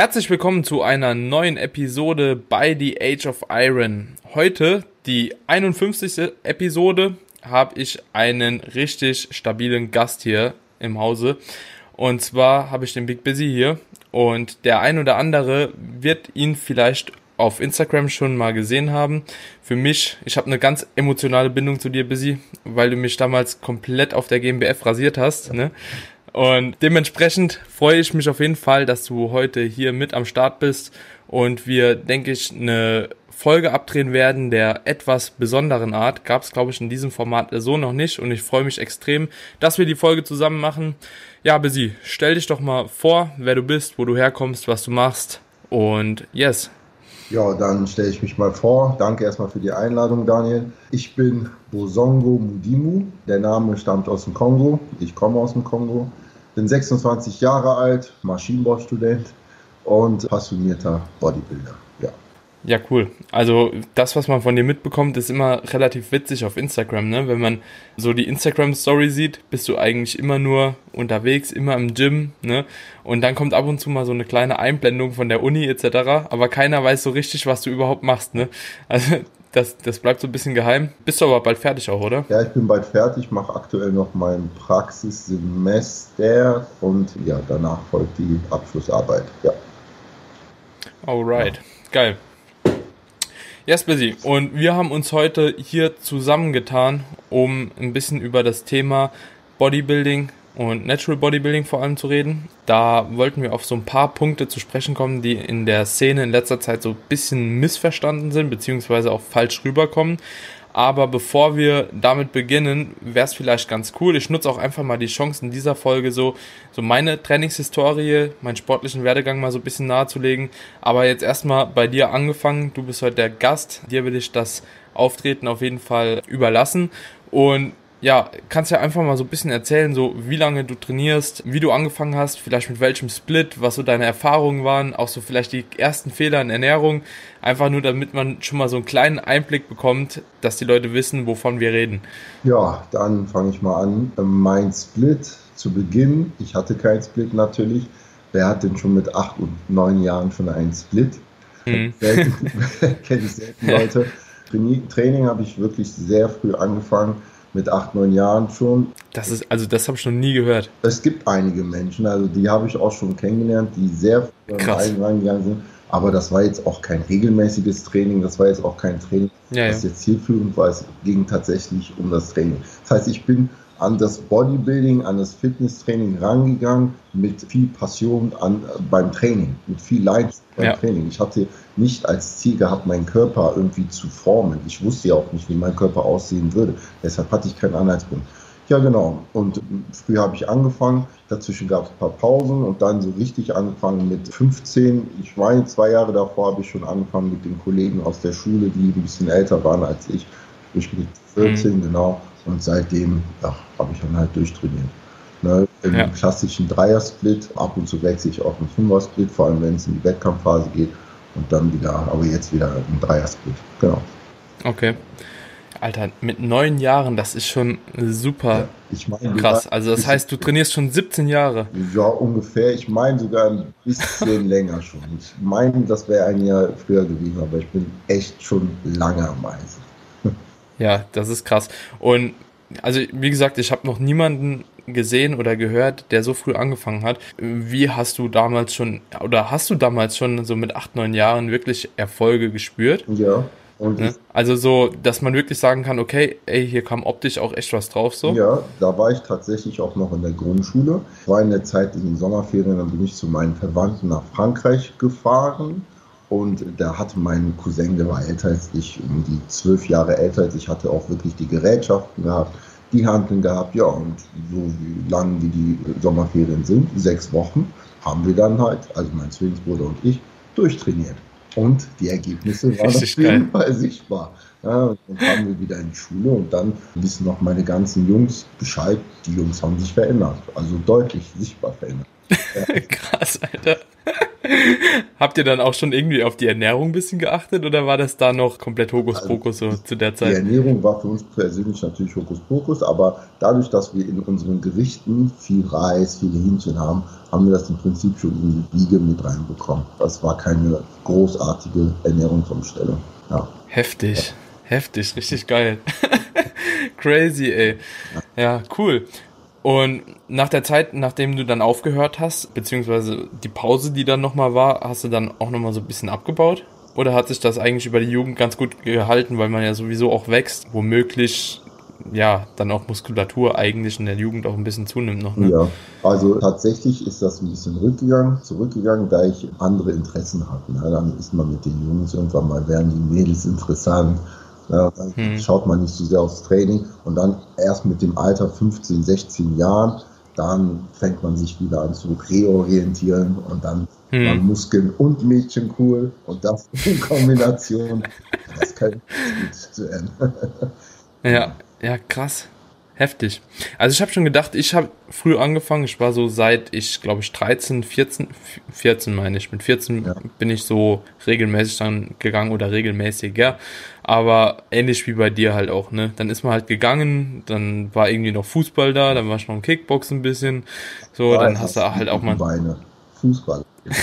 Herzlich willkommen zu einer neuen Episode bei The Age of Iron. Heute, die 51. Episode, habe ich einen richtig stabilen Gast hier im Hause. Und zwar habe ich den Big Busy hier. Und der ein oder andere wird ihn vielleicht auf Instagram schon mal gesehen haben. Für mich, ich habe eine ganz emotionale Bindung zu dir, Busy, weil du mich damals komplett auf der GmbF rasiert hast. Ne? Und dementsprechend freue ich mich auf jeden Fall, dass du heute hier mit am Start bist und wir, denke ich, eine Folge abdrehen werden der etwas besonderen Art. Gab es, glaube ich, in diesem Format so noch nicht und ich freue mich extrem, dass wir die Folge zusammen machen. Ja, Besi, stell dich doch mal vor, wer du bist, wo du herkommst, was du machst und yes, ja, dann stelle ich mich mal vor. Danke erstmal für die Einladung, Daniel. Ich bin Bosongo Mudimu. Der Name stammt aus dem Kongo. Ich komme aus dem Kongo. Bin 26 Jahre alt, Maschinenbaustudent und passionierter Bodybuilder. Ja, cool. Also das, was man von dir mitbekommt, ist immer relativ witzig auf Instagram, ne? Wenn man so die Instagram-Story sieht, bist du eigentlich immer nur unterwegs, immer im Gym, ne? Und dann kommt ab und zu mal so eine kleine Einblendung von der Uni etc., aber keiner weiß so richtig, was du überhaupt machst, ne? Also das, das bleibt so ein bisschen geheim. Bist du aber bald fertig auch, oder? Ja, ich bin bald fertig, mache aktuell noch mein Praxissemester und ja, danach folgt die Abschlussarbeit, ja. Alright, ja. geil. Yes, Busy. Und wir haben uns heute hier zusammengetan, um ein bisschen über das Thema Bodybuilding und Natural Bodybuilding vor allem zu reden. Da wollten wir auf so ein paar Punkte zu sprechen kommen, die in der Szene in letzter Zeit so ein bisschen missverstanden sind, beziehungsweise auch falsch rüberkommen. Aber bevor wir damit beginnen, wäre es vielleicht ganz cool. Ich nutze auch einfach mal die Chance in dieser Folge so, so meine Trainingshistorie, meinen sportlichen Werdegang mal so ein bisschen nahezulegen. Aber jetzt erstmal bei dir angefangen. Du bist heute der Gast. Dir will ich das Auftreten auf jeden Fall überlassen. Und ja, kannst ja einfach mal so ein bisschen erzählen, so wie lange du trainierst, wie du angefangen hast, vielleicht mit welchem Split, was so deine Erfahrungen waren, auch so vielleicht die ersten Fehler in Ernährung, einfach nur damit man schon mal so einen kleinen Einblick bekommt, dass die Leute wissen, wovon wir reden. Ja, dann fange ich mal an. Mein Split zu Beginn, ich hatte keinen Split natürlich. Wer hat denn schon mit acht und neun Jahren schon einen Split? Mhm. Kenne ich selten Leute. Training habe ich wirklich sehr früh angefangen mit acht, neun Jahren schon. Das ist, also das habe ich noch nie gehört. Es gibt einige Menschen, also die habe ich auch schon kennengelernt, die sehr Krass. reingegangen sind. Aber das war jetzt auch kein regelmäßiges Training, das war jetzt auch kein Training, ja, das ja. jetzt zielführend war. Es ging tatsächlich um das Training. Das heißt, ich bin an das Bodybuilding, an das Fitnesstraining rangegangen mit viel Passion an, beim Training, mit viel Leidenschaft beim ja. Training. Ich hatte nicht als Ziel gehabt, meinen Körper irgendwie zu formen. Ich wusste ja auch nicht, wie mein Körper aussehen würde. Deshalb hatte ich keinen Anhaltspunkt. Ja, genau. Und früher habe ich angefangen. Dazwischen gab es ein paar Pausen und dann so richtig angefangen mit 15. Ich meine, zwei Jahre davor habe ich schon angefangen mit den Kollegen aus der Schule, die ein bisschen älter waren als ich. Ich mit 14, mhm. genau. Und seitdem habe ich dann halt durchtrainiert. Ne, Im ja. klassischen Dreier-Split, ab und zu wechsle ich auch einen Fünfer-Split, vor allem wenn es in die Wettkampfphase geht. Und dann wieder, aber jetzt wieder ein Dreier-Split. Genau. Okay. Alter, mit neun Jahren, das ist schon super ja, ich mein, krass. Also das heißt, du trainierst schon 17 Jahre. Ja, ungefähr. Ich meine sogar ein bisschen länger schon. Ich meine, das wäre ein Jahr früher gewesen, aber ich bin echt schon lange am Eisen. Ja, das ist krass. Und also wie gesagt, ich habe noch niemanden gesehen oder gehört, der so früh angefangen hat. Wie hast du damals schon oder hast du damals schon so mit acht, neun Jahren wirklich Erfolge gespürt? Ja. Ne? Also so, dass man wirklich sagen kann, okay, ey, hier kam optisch auch echt was drauf so. Ja, da war ich tatsächlich auch noch in der Grundschule. Ich war in der Zeit in den Sommerferien, dann bin ich zu meinen Verwandten nach Frankreich gefahren und da hatte mein Cousin, der war älter als ich, um die zwölf Jahre älter als ich, hatte auch wirklich die Gerätschaften gehabt, die Handeln gehabt, ja, und so lang wie die Sommerferien sind, sechs Wochen, haben wir dann halt, also mein Zwillingsbruder und ich, durchtrainiert. Und die Ergebnisse waren auf jeden Fall sichtbar. Ja, und dann kamen wir wieder in die Schule und dann wissen noch meine ganzen Jungs Bescheid, die Jungs haben sich verändert, also deutlich sichtbar verändert. Krass, Alter. Habt ihr dann auch schon irgendwie auf die Ernährung ein bisschen geachtet oder war das da noch komplett Hokuspokus also, so zu der Zeit? Die Ernährung war für uns persönlich natürlich Hokuspokus, aber dadurch, dass wir in unseren Gerichten viel Reis, viele Hähnchen haben, haben wir das im Prinzip schon in die Biege mit reinbekommen. Das war keine großartige Ernährungsumstellung. Ja. Heftig, ja. heftig, richtig geil. Crazy, ey. Ja, cool. Und nach der Zeit, nachdem du dann aufgehört hast, beziehungsweise die Pause, die dann nochmal war, hast du dann auch nochmal so ein bisschen abgebaut? Oder hat sich das eigentlich über die Jugend ganz gut gehalten, weil man ja sowieso auch wächst, womöglich ja dann auch Muskulatur eigentlich in der Jugend auch ein bisschen zunimmt noch? Ne? Ja, also tatsächlich ist das ein bisschen rückgegangen, zurückgegangen, da ich andere Interessen hatte. Ja, dann ist man mit den Jungs irgendwann mal, werden die Mädels interessant ja, dann hm. schaut man nicht so sehr aufs Training und dann erst mit dem Alter 15, 16 Jahren, dann fängt man sich wieder an zu reorientieren und dann hm. Muskeln und Mädchen cool und das in Kombination, das kann gut zu Ende. ja, ja, krass heftig. Also ich habe schon gedacht, ich habe früh angefangen. Ich war so seit ich, glaube ich, 13, 14, 14 meine ich. Mit 14 ja. bin ich so regelmäßig dann gegangen oder regelmäßiger. Aber ähnlich wie bei dir halt auch, ne? Dann ist man halt gegangen, dann war irgendwie noch Fußball da, dann war schon noch ein Kickbox ein bisschen. So, ja, dann hast du halt auch mal. Beine. Fußball.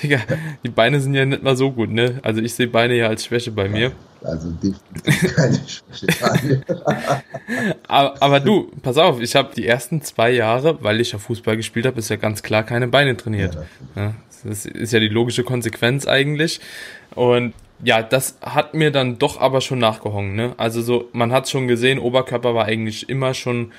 Digga, die Beine sind ja nicht mal so gut, ne? Also ich sehe Beine ja als Schwäche bei mir. Also definitiv keine Schwäche. aber, aber du, pass auf, ich habe die ersten zwei Jahre, weil ich ja Fußball gespielt habe, ist ja ganz klar keine Beine trainiert. Ja, das ist ja die logische Konsequenz eigentlich. Und ja, das hat mir dann doch aber schon nachgehangen. Ne? Also so, man hat schon gesehen, Oberkörper war eigentlich immer schon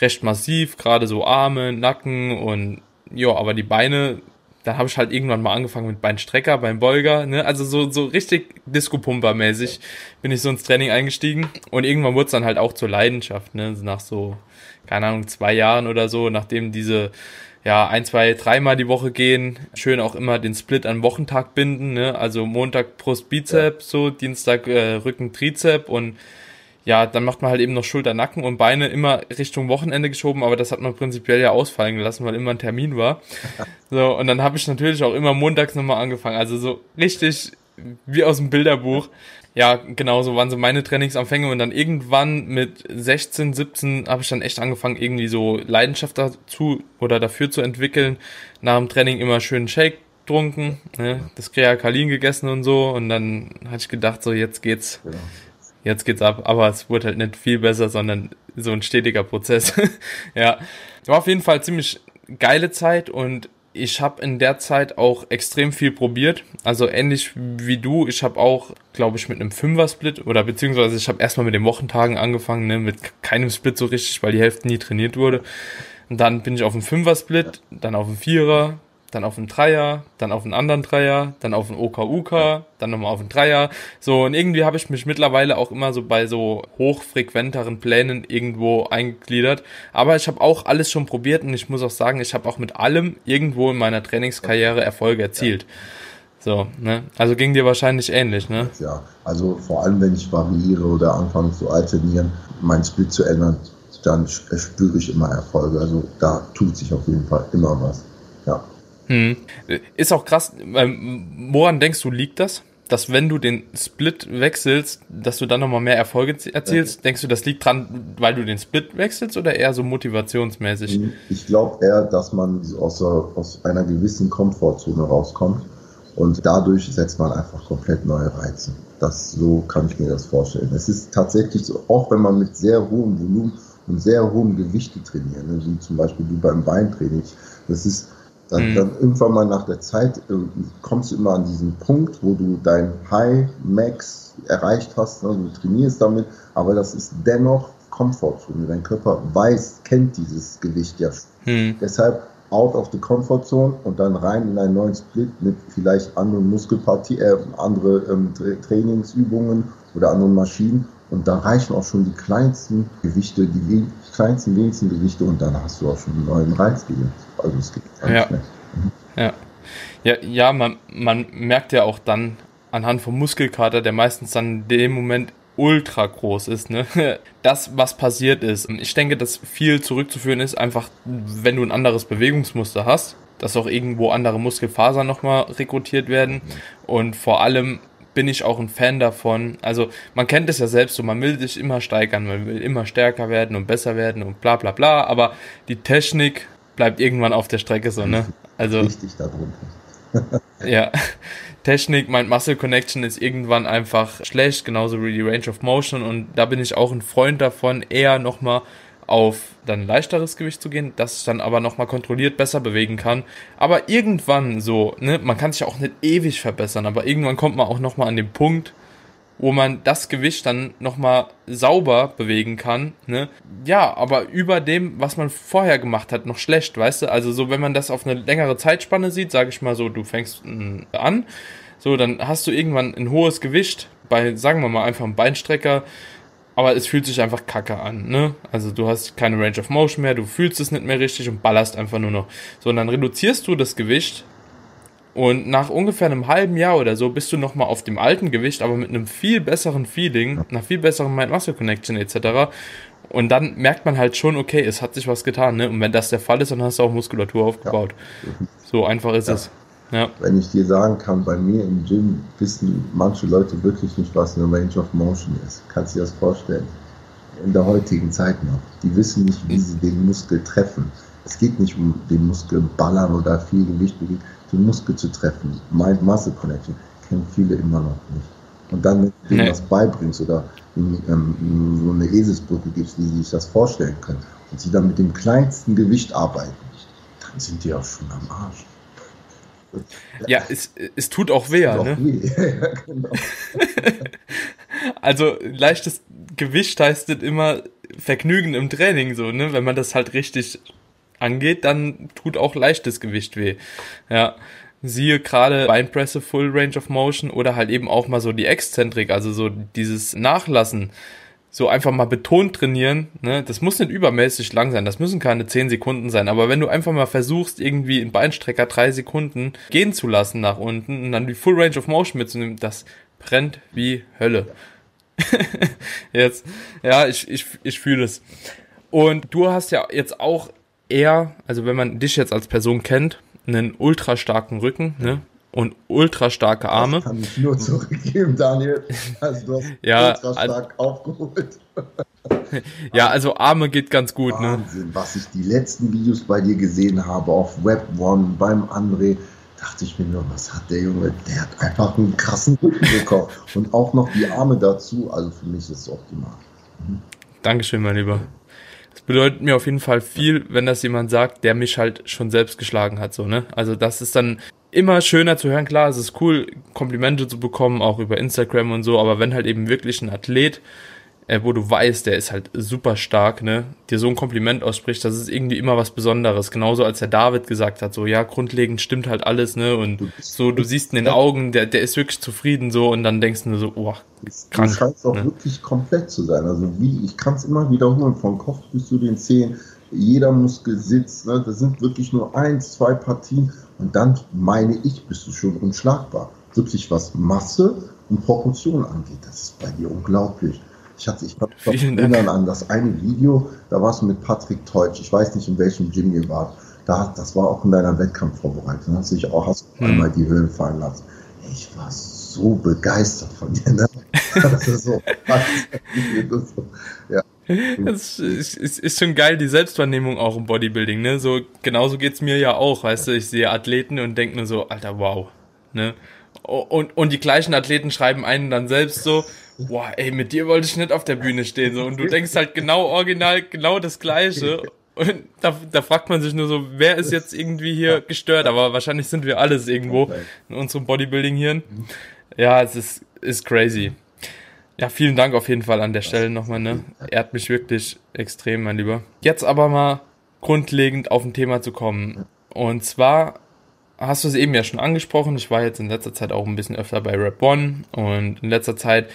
recht massiv, gerade so Arme, Nacken und ja, aber die Beine, da habe ich halt irgendwann mal angefangen mit Beinstrecker, beim Beuger, ne? Also so, so richtig Disco-Pumper-mäßig bin ich so ins Training eingestiegen. Und irgendwann wurde es dann halt auch zur Leidenschaft, ne? Nach so, keine Ahnung, zwei Jahren oder so, nachdem diese ja, ein, zwei, dreimal die Woche gehen. Schön auch immer den Split an Wochentag binden, ne? Also Montag Brust, Bizeps, so, Dienstag äh, Rücken, Trizep und ja, dann macht man halt eben noch Schulter, Nacken und Beine immer Richtung Wochenende geschoben, aber das hat man prinzipiell ja ausfallen gelassen, weil immer ein Termin war. So, und dann habe ich natürlich auch immer montags nochmal angefangen. Also so richtig wie aus dem Bilderbuch. Ja, genau so waren so meine Trainingsanfänge und dann irgendwann mit 16, 17 habe ich dann echt angefangen, irgendwie so Leidenschaft dazu oder dafür zu entwickeln. Nach dem Training immer schön Shake getrunken, ne, das Kreakalin gegessen und so und dann hatte ich gedacht, so jetzt geht's. Genau jetzt geht's ab, aber es wurde halt nicht viel besser, sondern so ein stetiger Prozess. ja, war auf jeden Fall ziemlich geile Zeit und ich habe in der Zeit auch extrem viel probiert. Also ähnlich wie du, ich habe auch, glaube ich, mit einem Fünfer-Split oder beziehungsweise ich habe erstmal mit den Wochentagen angefangen, ne, mit keinem Split so richtig, weil die Hälfte nie trainiert wurde. Und dann bin ich auf einen Fünfer-Split, dann auf einen Vierer, dann auf einen Dreier, dann auf einen anderen Dreier, dann auf einen OKUK, dann nochmal auf einen Dreier. So, und irgendwie habe ich mich mittlerweile auch immer so bei so hochfrequenteren Plänen irgendwo eingegliedert. Aber ich habe auch alles schon probiert und ich muss auch sagen, ich habe auch mit allem irgendwo in meiner Trainingskarriere Erfolge erzielt. So, ne? Also ging dir wahrscheinlich ähnlich, ne? Ja, also vor allem, wenn ich variiere oder anfange zu alternieren, mein Split zu ändern, dann spüre ich immer Erfolge. Also da tut sich auf jeden Fall immer was. Hm. Ist auch krass, woran denkst du, liegt das? Dass wenn du den Split wechselst, dass du dann nochmal mehr Erfolge erzielst? Okay. Denkst du, das liegt dran, weil du den Split wechselst oder eher so motivationsmäßig? Ich glaube eher, dass man aus, aus einer gewissen Komfortzone rauskommt und dadurch setzt man einfach komplett neue Reize. Das, so kann ich mir das vorstellen. Es ist tatsächlich so, auch wenn man mit sehr hohem Volumen und sehr hohem Gewichte trainiert, ne, wie zum Beispiel du beim Beintraining, das ist dann, mhm. dann irgendwann mal nach der Zeit äh, kommst du immer an diesen Punkt, wo du dein High Max erreicht hast, ne? du trainierst damit, aber das ist dennoch Komfortzone. Dein Körper weiß, kennt dieses Gewicht ja. Mhm. Deshalb out of the Comfort Zone und dann rein in einen neuen Split mit vielleicht anderen Muskelpartien, äh, andere ähm, Trainingsübungen oder anderen Maschinen und da reichen auch schon die kleinsten Gewichte, die kleinsten, wenigsten Gewichte und dann hast du auch schon einen neuen Reiz gegeben. Also es geht ja. Mhm. ja. Ja, ja man, man merkt ja auch dann anhand vom Muskelkater, der meistens dann in dem Moment ultra groß ist, ne? Das, was passiert ist. Ich denke, dass viel zurückzuführen ist, einfach, wenn du ein anderes Bewegungsmuster hast, dass auch irgendwo andere Muskelfasern nochmal rekrutiert werden. Und vor allem bin ich auch ein Fan davon. Also man kennt es ja selbst so, man will sich immer steigern, man will immer stärker werden und besser werden und bla bla bla, aber die Technik bleibt irgendwann auf der Strecke so, ne? Also. Richtig darunter. ja. Technik meint Muscle Connection ist irgendwann einfach schlecht, genauso wie die Range of Motion und da bin ich auch ein Freund davon, eher nochmal auf dann leichteres Gewicht zu gehen, das ich dann aber nochmal kontrolliert besser bewegen kann. Aber irgendwann so, ne, man kann sich auch nicht ewig verbessern, aber irgendwann kommt man auch nochmal an den Punkt, wo man das Gewicht dann nochmal sauber bewegen kann, ne? Ja, aber über dem, was man vorher gemacht hat, noch schlecht, weißt du? Also so, wenn man das auf eine längere Zeitspanne sieht, sage ich mal so, du fängst mm, an, so, dann hast du irgendwann ein hohes Gewicht bei, sagen wir mal, einfach einem Beinstrecker, aber es fühlt sich einfach kacke an, ne? Also du hast keine Range of Motion mehr, du fühlst es nicht mehr richtig und ballerst einfach nur noch. So, und dann reduzierst du das Gewicht und nach ungefähr einem halben Jahr oder so bist du nochmal auf dem alten Gewicht, aber mit einem viel besseren Feeling, einer viel besseren Mind-Muscle-Connection etc. Und dann merkt man halt schon, okay, es hat sich was getan, ne? Und wenn das der Fall ist, dann hast du auch Muskulatur aufgebaut. Ja. So einfach ist ja. es. Ja. Wenn ich dir sagen kann, bei mir im Gym wissen manche Leute wirklich nicht, was eine Range of Motion ist. Kannst du dir das vorstellen? In der heutigen Zeit noch. Die wissen nicht, wie sie den Muskel treffen. Es geht nicht um den Muskel ballern oder viel Gewicht bewegen, den Muskel zu treffen. Mind-Muscle-Connection kennen viele immer noch nicht. Und dann, wenn du nee. was beibringst oder ähm, so eine Eselsbrücke gibst, wie sie sich das vorstellen können, und sie dann mit dem kleinsten Gewicht arbeiten, dann sind die auch schon am Arsch. Ja, es, es tut auch weh, tut ne? Weh. genau. also leichtes Gewicht heißt das immer Vergnügen im Training, so, ne? Wenn man das halt richtig angeht, dann tut auch leichtes Gewicht weh. Ja. Siehe gerade Beinpresse Full Range of Motion oder halt eben auch mal so die Exzentrik, also so dieses Nachlassen so einfach mal betont trainieren, ne, das muss nicht übermäßig lang sein, das müssen keine 10 Sekunden sein, aber wenn du einfach mal versuchst, irgendwie einen Beinstrecker drei Sekunden gehen zu lassen nach unten und dann die Full Range of Motion mitzunehmen, das brennt wie Hölle. jetzt, ja, ich, ich, ich fühle es. Und du hast ja jetzt auch eher, also wenn man dich jetzt als Person kennt, einen ultra starken Rücken, ne? Und ultra starke Arme. Das kann ich nur zurückgeben, Daniel. Also du hast ja, ultra stark also, aufgeholt. ja, also Arme geht ganz gut. Ne? Wahnsinn, ne? was ich die letzten Videos bei dir gesehen habe auf Web One beim André, dachte ich mir nur, was hat der Junge? Der hat einfach einen krassen Rücken bekommen. und auch noch die Arme dazu. Also für mich ist es optimal. Mhm. Dankeschön, mein Lieber. Das bedeutet mir auf jeden Fall viel, wenn das jemand sagt, der mich halt schon selbst geschlagen hat, so, ne? Also das ist dann immer schöner zu hören. Klar, es ist cool, Komplimente zu bekommen, auch über Instagram und so, aber wenn halt eben wirklich ein Athlet, äh, wo du weißt, der ist halt super stark, ne, dir so ein Kompliment ausspricht, das ist irgendwie immer was Besonderes. Genauso als der David gesagt hat, so, ja, grundlegend stimmt halt alles, ne, und so, du siehst in den Augen, der, der ist wirklich zufrieden, so, und dann denkst du so, oh, krank. Du scheinst auch ne? wirklich komplett zu sein. Also, wie, ich kann es immer wiederholen, vom Kopf bis zu den Zehen, jeder Muskel sitzt, ne, das sind wirklich nur eins, zwei Partien und dann meine ich, bist du schon unschlagbar. Wirklich was Masse und Proportion angeht. Das ist bei dir unglaublich. Ich hatte, ich mich erinnern an das eine Video, da warst du mit Patrick Teutsch. Ich weiß nicht, in welchem Gym ihr wart. Da, das war auch in deiner Wettkampfvorbereitung. Da hast du dich auch hast hm. einmal die Höhlen fallen lassen. Ich war so begeistert von dir. Ne? Das ist so, ja. Das ist, ist, ist schon geil, die Selbstwahrnehmung auch im Bodybuilding, ne? So, genauso geht's mir ja auch, weißt du, ich sehe Athleten und denke nur so, Alter, wow, ne? Und, und die gleichen Athleten schreiben einen dann selbst so, boah, ey, mit dir wollte ich nicht auf der Bühne stehen, so. Und du denkst halt genau original, genau das Gleiche. Und da, da fragt man sich nur so, wer ist jetzt irgendwie hier gestört? Aber wahrscheinlich sind wir alles irgendwo in unserem Bodybuilding-Hirn. Ja, es ist, ist crazy. Ja, vielen Dank auf jeden Fall an der Stelle nochmal, ne? Ehrt mich wirklich extrem, mein Lieber. Jetzt aber mal grundlegend auf ein Thema zu kommen. Und zwar hast du es eben ja schon angesprochen. Ich war jetzt in letzter Zeit auch ein bisschen öfter bei Rap One und in letzter Zeit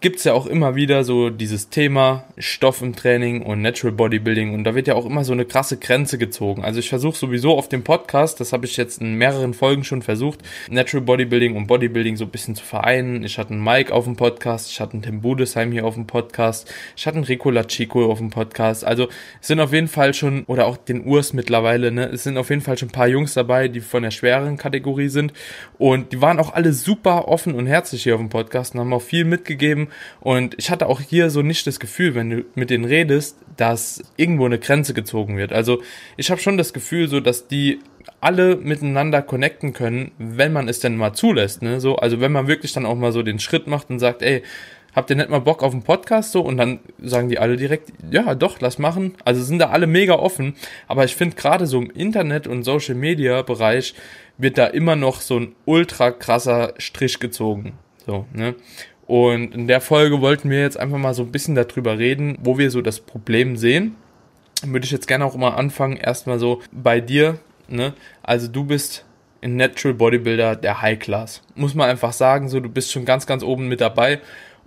gibt es ja auch immer wieder so dieses Thema Stoff im Training und Natural Bodybuilding und da wird ja auch immer so eine krasse Grenze gezogen. Also ich versuche sowieso auf dem Podcast, das habe ich jetzt in mehreren Folgen schon versucht, Natural Bodybuilding und Bodybuilding so ein bisschen zu vereinen. Ich hatte einen Mike auf dem Podcast, ich hatte einen Tim Budesheim hier auf dem Podcast, ich hatte einen Rico Lachico auf dem Podcast. Also es sind auf jeden Fall schon, oder auch den Urs mittlerweile, ne, es sind auf jeden Fall schon ein paar Jungs dabei, die von der schwereren Kategorie sind und die waren auch alle super offen und herzlich hier auf dem Podcast und haben auch viel mitgegeben und ich hatte auch hier so nicht das Gefühl, wenn du mit denen redest, dass irgendwo eine Grenze gezogen wird. Also ich habe schon das Gefühl, so dass die alle miteinander connecten können, wenn man es denn mal zulässt. Ne? So, also wenn man wirklich dann auch mal so den Schritt macht und sagt, ey, habt ihr nicht mal Bock auf einen Podcast so? Und dann sagen die alle direkt, ja, doch, lass machen. Also sind da alle mega offen. Aber ich finde gerade so im Internet und Social Media Bereich wird da immer noch so ein ultra krasser Strich gezogen. So, ne? Und in der Folge wollten wir jetzt einfach mal so ein bisschen darüber reden, wo wir so das Problem sehen. Würde ich jetzt gerne auch mal anfangen, erstmal so bei dir, ne? Also du bist ein Natural Bodybuilder der High Class. Muss man einfach sagen, so du bist schon ganz, ganz oben mit dabei.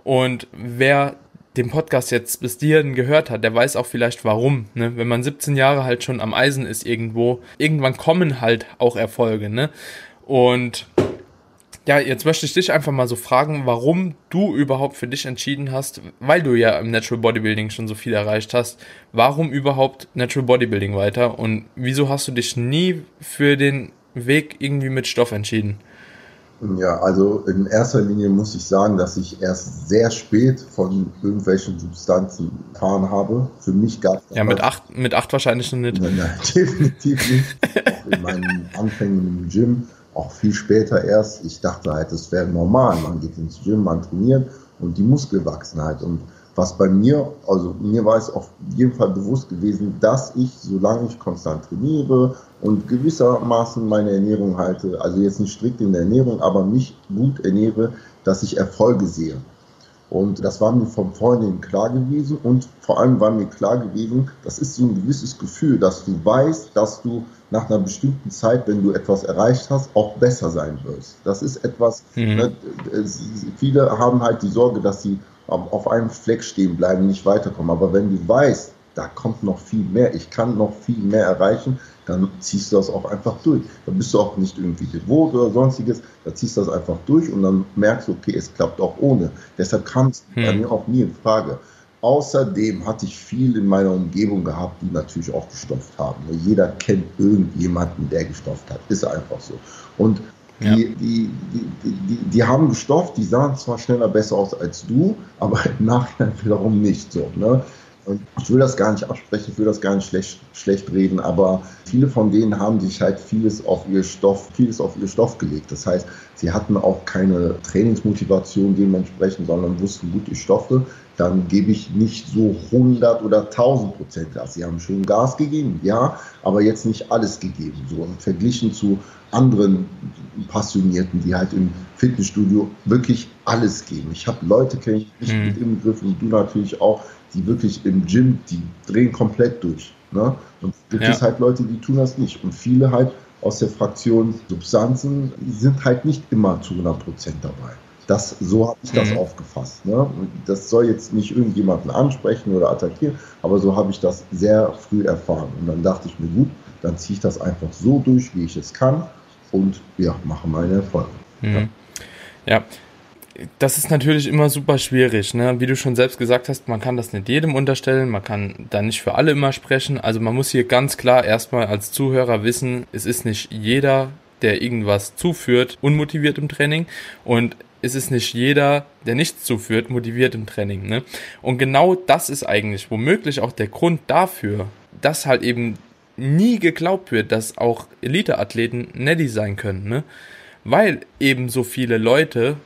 Und wer den Podcast jetzt bis hierhin gehört hat, der weiß auch vielleicht warum. Ne? Wenn man 17 Jahre halt schon am Eisen ist irgendwo, irgendwann kommen halt auch Erfolge. Ne? Und ja, jetzt möchte ich dich einfach mal so fragen, warum du überhaupt für dich entschieden hast, weil du ja im Natural Bodybuilding schon so viel erreicht hast, warum überhaupt Natural Bodybuilding weiter und wieso hast du dich nie für den Weg irgendwie mit Stoff entschieden? Ja, also in erster Linie muss ich sagen, dass ich erst sehr spät von irgendwelchen Substanzen erfahren habe. Für mich gab es. Ja, mit acht, mit acht wahrscheinlich noch nicht. Nein, nein, definitiv nicht. Auch in meinen Anfängen im Gym auch viel später erst. Ich dachte halt, das wäre normal. Man geht ins Gym, man trainiert und die Muskelwachsenheit. Und was bei mir, also mir war es auf jeden Fall bewusst gewesen, dass ich, solange ich konstant trainiere und gewissermaßen meine Ernährung halte, also jetzt nicht strikt in der Ernährung, aber mich gut ernähre, dass ich Erfolge sehe. Und das war mir von vornherein klar gewesen und vor allem war mir klar gewesen, das ist so ein gewisses Gefühl, dass du weißt, dass du nach einer bestimmten Zeit, wenn du etwas erreicht hast, auch besser sein wirst. Das ist etwas, mhm. ne, viele haben halt die Sorge, dass sie auf einem Fleck stehen bleiben, nicht weiterkommen. Aber wenn du weißt, da kommt noch viel mehr, ich kann noch viel mehr erreichen, dann ziehst du das auch einfach durch. Dann bist du auch nicht irgendwie devot oder sonstiges, da ziehst du das einfach durch und dann merkst du, okay, es klappt auch ohne. Deshalb kam es hm. bei mir auch nie in Frage. Außerdem hatte ich viel in meiner Umgebung gehabt, die natürlich auch gestopft haben. Jeder kennt irgendjemanden, der gestopft hat. Ist einfach so. Und die, ja. die, die, die, die, haben gestopft, die sahen zwar schneller besser aus als du, aber im Nachhinein wiederum nicht so. Ne? Und ich will das gar nicht absprechen, ich will das gar nicht schlecht, schlecht reden, aber viele von denen haben sich halt vieles auf ihr Stoff, vieles auf ihr Stoff gelegt. Das heißt, sie hatten auch keine Trainingsmotivation dementsprechend, sondern wussten, gut, ich stoffe, dann gebe ich nicht so 100 oder 1000 Prozent Gas. Sie haben schon Gas gegeben, ja, aber jetzt nicht alles gegeben. So verglichen zu anderen Passionierten, die halt im Fitnessstudio wirklich alles geben. Ich habe Leute kenne ich mhm. mit im Begriff und du natürlich auch, die wirklich im Gym, die drehen komplett durch. Ne? Und gibt ja. es halt Leute, die tun das nicht. Und viele halt aus der Fraktion Substanzen sind halt nicht immer zu 100 Prozent dabei. Das, so habe ich das mhm. aufgefasst. Ne? Das soll jetzt nicht irgendjemanden ansprechen oder attackieren, aber so habe ich das sehr früh erfahren. Und dann dachte ich mir, gut, dann ziehe ich das einfach so durch, wie ich es kann und ja, mache meine Erfolge. Mhm. Ja. ja das ist natürlich immer super schwierig. Ne? Wie du schon selbst gesagt hast, man kann das nicht jedem unterstellen, man kann da nicht für alle immer sprechen. Also man muss hier ganz klar erstmal als Zuhörer wissen, es ist nicht jeder, der irgendwas zuführt, unmotiviert im Training. Und es ist nicht jeder, der nichts zuführt, motiviert im Training. Ne? Und genau das ist eigentlich womöglich auch der Grund dafür, dass halt eben nie geglaubt wird, dass auch Elite-Athleten Neddy sein können. Ne? Weil eben so viele Leute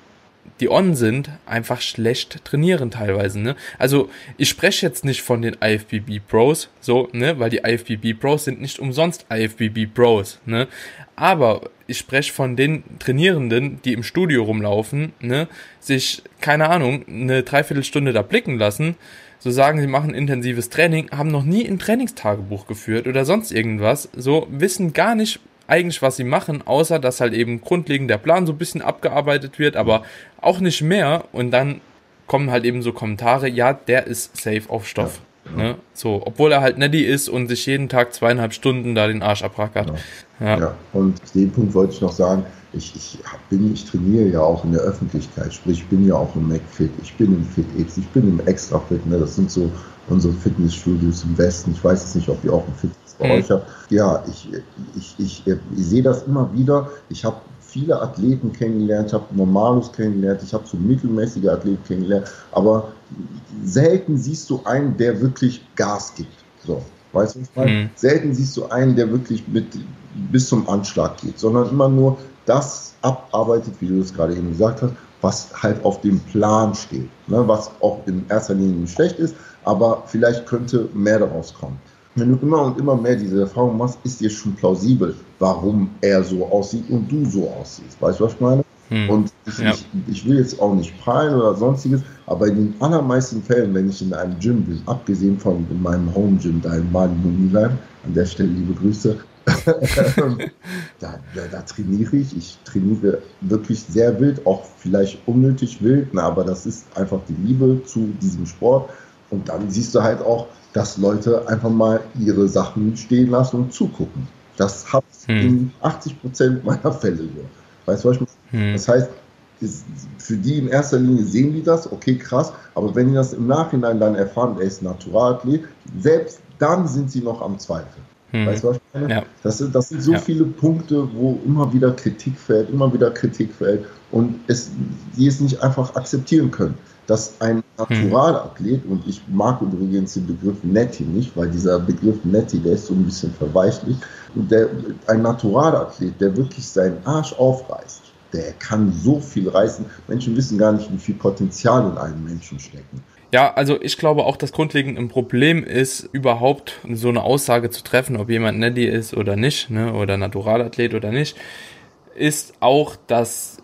die on sind, einfach schlecht trainieren teilweise, ne? Also, ich spreche jetzt nicht von den IFBB Pros, so, ne? Weil die IFBB Pros sind nicht umsonst IFBB Pros, ne? Aber ich spreche von den Trainierenden, die im Studio rumlaufen, ne? Sich, keine Ahnung, eine Dreiviertelstunde da blicken lassen, so sagen, sie machen intensives Training, haben noch nie ein Trainingstagebuch geführt oder sonst irgendwas, so wissen gar nicht, eigentlich, was sie machen, außer dass halt eben grundlegend der Plan so ein bisschen abgearbeitet wird, aber auch nicht mehr. Und dann kommen halt eben so Kommentare, ja, der ist safe auf Stoff. Ja, genau. ne? So, obwohl er halt Neddy ist und sich jeden Tag zweieinhalb Stunden da den Arsch abrackert. Genau. Ja. ja, und den Punkt wollte ich noch sagen, ich, ich, bin, ich trainiere ja auch in der Öffentlichkeit, sprich, ich bin ja auch im McFit, ich bin im FitX, ich bin im Extrafit, ne? das sind so unsere Fitnessstudios im Westen. Ich weiß jetzt nicht, ob ihr auch ein Fitness bei mhm. Ja, ich, ich, ich, ich sehe das immer wieder. Ich habe viele Athleten kennengelernt, ich habe Normalos kennengelernt, ich habe so mittelmäßige Athleten kennengelernt, aber selten siehst du einen, der wirklich Gas gibt. So, weißt du, was ich meine? Mhm. Selten siehst du einen, der wirklich mit bis zum Anschlag geht, sondern immer nur das abarbeitet, wie du es gerade eben gesagt hast, was halt auf dem Plan steht, ne? was auch in erster Linie nicht schlecht ist, aber vielleicht könnte mehr daraus kommen wenn du immer und immer mehr diese Erfahrung machst, ist dir schon plausibel, warum er so aussieht und du so aussiehst. Weißt du, was ich meine? Hm. Und ich, ja. ich, ich, will jetzt auch nicht prallen oder sonstiges, aber in den allermeisten Fällen, wenn ich in einem Gym bin, abgesehen von in meinem Home Gym, da in Mali Milan, an der Stelle liebe Grüße, da, da, da, trainiere ich. Ich trainiere wirklich sehr wild, auch vielleicht unnötig wild, na, aber das ist einfach die Liebe zu diesem Sport. Und dann siehst du halt auch, dass Leute einfach mal ihre Sachen stehen lassen und zugucken. Das habe ich hm. in 80 Prozent meiner Fälle nur. Weißt du, was ich meine? Hm. Das heißt, für die in erster Linie sehen die das, okay, krass, aber wenn die das im Nachhinein dann erfahren, er ist Naturalathlet, selbst dann sind sie noch am Zweifeln. Hm. Weißt du, was ich meine? Ja. Das, sind, das sind so ja. viele Punkte, wo immer wieder Kritik fällt, immer wieder Kritik fällt und es, die es nicht einfach akzeptieren können dass ein Naturalathlet, und ich mag übrigens den Begriff Netti nicht, weil dieser Begriff Netti, der ist so ein bisschen verweichlicht, der, ein Naturalathlet, der wirklich seinen Arsch aufreißt, der kann so viel reißen. Menschen wissen gar nicht, wie viel Potenzial in einem Menschen stecken. Ja, also ich glaube auch, das grundlegende Problem ist, überhaupt so eine Aussage zu treffen, ob jemand Netty ist oder nicht, ne, oder Naturalathlet oder nicht, ist auch, dass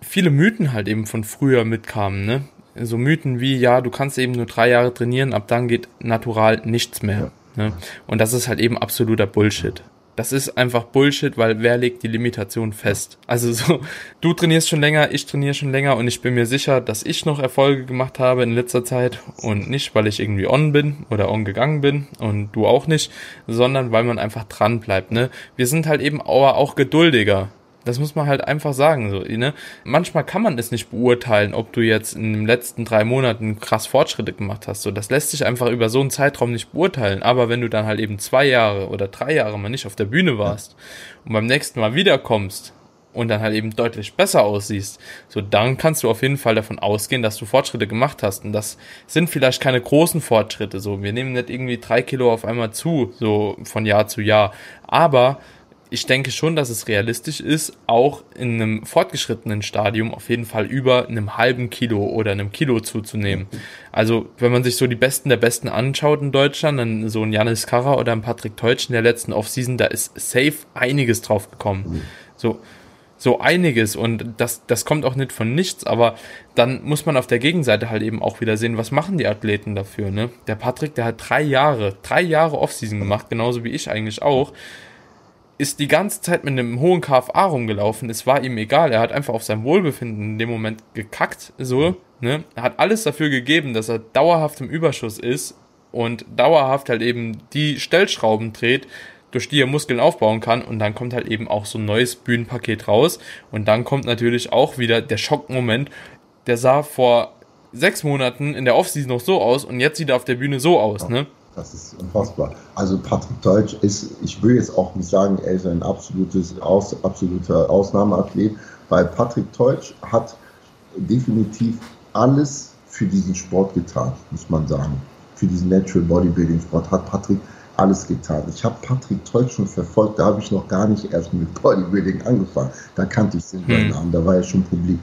viele Mythen halt eben von früher mitkamen, ne? So Mythen wie, ja, du kannst eben nur drei Jahre trainieren, ab dann geht natural nichts mehr. Ja. Ne? Und das ist halt eben absoluter Bullshit. Das ist einfach Bullshit, weil wer legt die Limitation fest? Also so, du trainierst schon länger, ich trainiere schon länger und ich bin mir sicher, dass ich noch Erfolge gemacht habe in letzter Zeit und nicht, weil ich irgendwie on bin oder on gegangen bin und du auch nicht, sondern weil man einfach dran bleibt, ne? Wir sind halt eben auch, auch geduldiger. Das muss man halt einfach sagen. So, ne? Manchmal kann man es nicht beurteilen, ob du jetzt in den letzten drei Monaten krass Fortschritte gemacht hast. So, das lässt sich einfach über so einen Zeitraum nicht beurteilen. Aber wenn du dann halt eben zwei Jahre oder drei Jahre mal nicht auf der Bühne warst und beim nächsten Mal wiederkommst und dann halt eben deutlich besser aussiehst, so dann kannst du auf jeden Fall davon ausgehen, dass du Fortschritte gemacht hast. Und das sind vielleicht keine großen Fortschritte. So, wir nehmen nicht irgendwie drei Kilo auf einmal zu, so von Jahr zu Jahr. Aber ich denke schon, dass es realistisch ist, auch in einem fortgeschrittenen Stadium auf jeden Fall über einem halben Kilo oder einem Kilo zuzunehmen. Also, wenn man sich so die Besten der Besten anschaut in Deutschland, dann so ein Janis Karrer oder ein Patrick Teutsch in der letzten Offseason, da ist safe einiges drauf gekommen. So, so einiges und das, das kommt auch nicht von nichts, aber dann muss man auf der Gegenseite halt eben auch wieder sehen, was machen die Athleten dafür, ne? Der Patrick, der hat drei Jahre, drei Jahre Offseason gemacht, genauso wie ich eigentlich auch ist die ganze Zeit mit einem hohen KFA rumgelaufen. Es war ihm egal. Er hat einfach auf sein Wohlbefinden in dem Moment gekackt. So, ne? Er hat alles dafür gegeben, dass er dauerhaft im Überschuss ist und dauerhaft halt eben die Stellschrauben dreht, durch die er Muskeln aufbauen kann. Und dann kommt halt eben auch so ein neues Bühnenpaket raus. Und dann kommt natürlich auch wieder der Schockmoment. Der sah vor sechs Monaten in der Offseason noch so aus und jetzt sieht er auf der Bühne so aus, ne? Das ist unfassbar. Also Patrick Deutsch ist, ich will jetzt auch nicht sagen, er ist ein absolutes, aus, absoluter Ausnahmeathlet, weil Patrick Deutsch hat definitiv alles für diesen Sport getan, muss man sagen. Für diesen Natural Bodybuilding Sport hat Patrick alles getan. Ich habe Patrick Deutsch schon verfolgt, da habe ich noch gar nicht erst mit Bodybuilding angefangen. Da kannte ich seinen hm. Namen, da war er schon publik.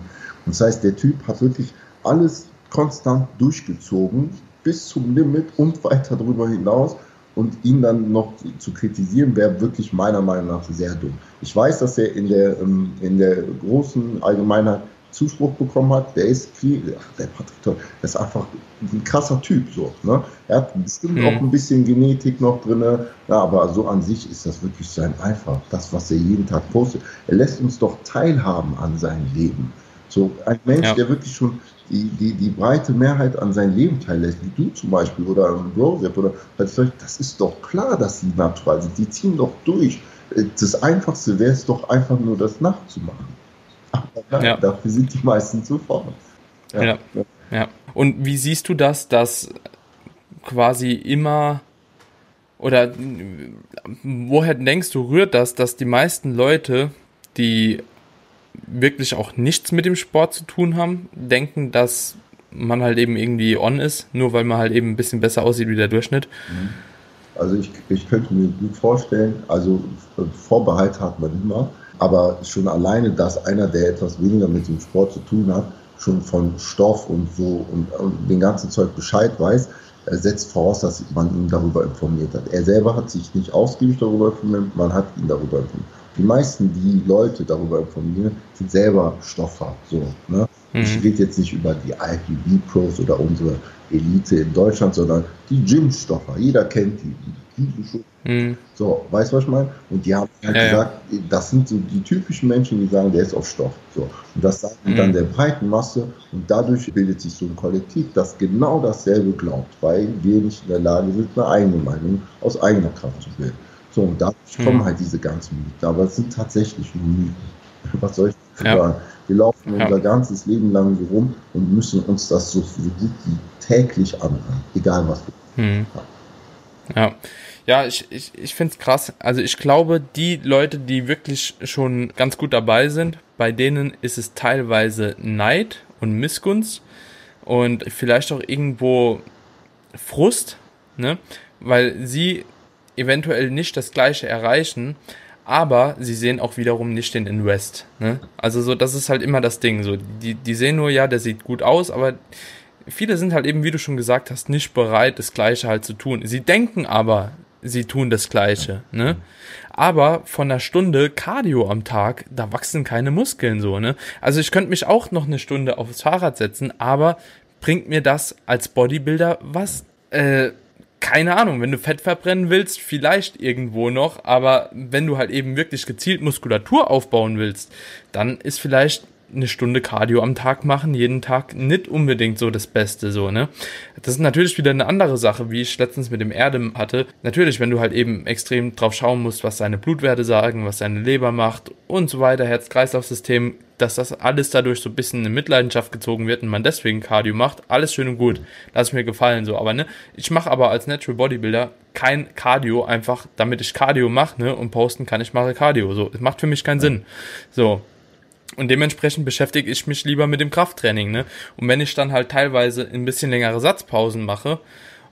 Und das heißt, der Typ hat wirklich alles konstant durchgezogen bis zum Limit und weiter darüber hinaus. Und ihn dann noch zu kritisieren, wäre wirklich meiner Meinung nach sehr dumm. Ich weiß, dass er in der, ähm, in der großen Allgemeinheit Zuspruch bekommen hat. Der ist viel, der Patrick Toll, der ist einfach ein krasser Typ. So, ne? Er hat bestimmt mhm. auch ein bisschen Genetik noch drin, ja, aber so an sich ist das wirklich sein Eifer. Das, was er jeden Tag postet. Er lässt uns doch teilhaben an seinem Leben. So ein Mensch, ja. der wirklich schon die, die, die breite Mehrheit an sein Leben teillässt, wie du zum Beispiel oder ein Brosep oder das ist doch klar, dass sie natural sind. Die ziehen doch durch. Das Einfachste wäre es doch einfach nur, das nachzumachen. Aber nein, ja. dafür sind die meisten zu faul. Ja. ja. ja. Und wie siehst du das, dass quasi immer oder woher denkst du, rührt das, dass die meisten Leute, die wirklich auch nichts mit dem Sport zu tun haben, denken, dass man halt eben irgendwie on ist, nur weil man halt eben ein bisschen besser aussieht wie der Durchschnitt. Mhm. Also ich, ich könnte mir gut vorstellen, also Vorbehalt hat man immer, aber schon alleine, dass einer, der etwas weniger mit dem Sport zu tun hat, schon von Stoff und so und, und den ganzen Zeug Bescheid weiß, setzt voraus, dass man ihn darüber informiert hat. Er selber hat sich nicht ausgiebig darüber informiert, man hat ihn darüber informiert die meisten, die Leute darüber informieren, sind selber Stoffer. So, ne? Mhm. Ich rede jetzt nicht über die IPB-Pros oder unsere Elite in Deutschland, sondern die Gym-Stoffer. Jeder kennt die. die mhm. So, weißt du, was ich meine? Und die haben halt ja, gesagt, das sind so die typischen Menschen, die sagen, der ist auf Stoff. So. Und das sagen mhm. dann der breiten Masse und dadurch bildet sich so ein Kollektiv, das genau dasselbe glaubt, weil wir nicht in der Lage sind, eine eigene Meinung aus eigener Kraft zu bilden. So, und dadurch hm. kommen halt diese ganzen Mythen. Aber es sind tatsächlich nur Mythen. Was soll ich ja. sagen? Wir laufen ja. unser ganzes Leben lang so rum und müssen uns das so, so gut wie täglich anhören. Egal was wir hm. Ja. Ja, ich, ich, ich finde es krass. Also ich glaube, die Leute, die wirklich schon ganz gut dabei sind, bei denen ist es teilweise Neid und Missgunst und vielleicht auch irgendwo Frust, ne? Weil sie eventuell nicht das gleiche erreichen, aber sie sehen auch wiederum nicht den Invest. Ne? Also so, das ist halt immer das Ding. So, die, die sehen nur, ja, der sieht gut aus, aber viele sind halt eben, wie du schon gesagt hast, nicht bereit, das Gleiche halt zu tun. Sie denken aber, sie tun das Gleiche. Ne? Aber von einer Stunde Cardio am Tag, da wachsen keine Muskeln so. Ne? Also ich könnte mich auch noch eine Stunde aufs Fahrrad setzen, aber bringt mir das als Bodybuilder was? Äh, keine Ahnung, wenn du Fett verbrennen willst, vielleicht irgendwo noch, aber wenn du halt eben wirklich gezielt Muskulatur aufbauen willst, dann ist vielleicht eine Stunde Cardio am Tag machen, jeden Tag nicht unbedingt so das Beste, so, ne? Das ist natürlich wieder eine andere Sache, wie ich letztens mit dem Erdem hatte. Natürlich, wenn du halt eben extrem drauf schauen musst, was deine Blutwerte sagen, was deine Leber macht und so weiter, Herz-Kreislauf-System, dass das alles dadurch so ein bisschen in Mitleidenschaft gezogen wird und man deswegen Cardio macht, alles schön und gut. Lass mir gefallen, so. Aber, ne? Ich mache aber als Natural Bodybuilder kein Cardio einfach, damit ich Cardio mache, ne? Und posten kann ich mache Cardio, so. Es macht für mich keinen Sinn. So. Und dementsprechend beschäftige ich mich lieber mit dem Krafttraining. Ne? Und wenn ich dann halt teilweise ein bisschen längere Satzpausen mache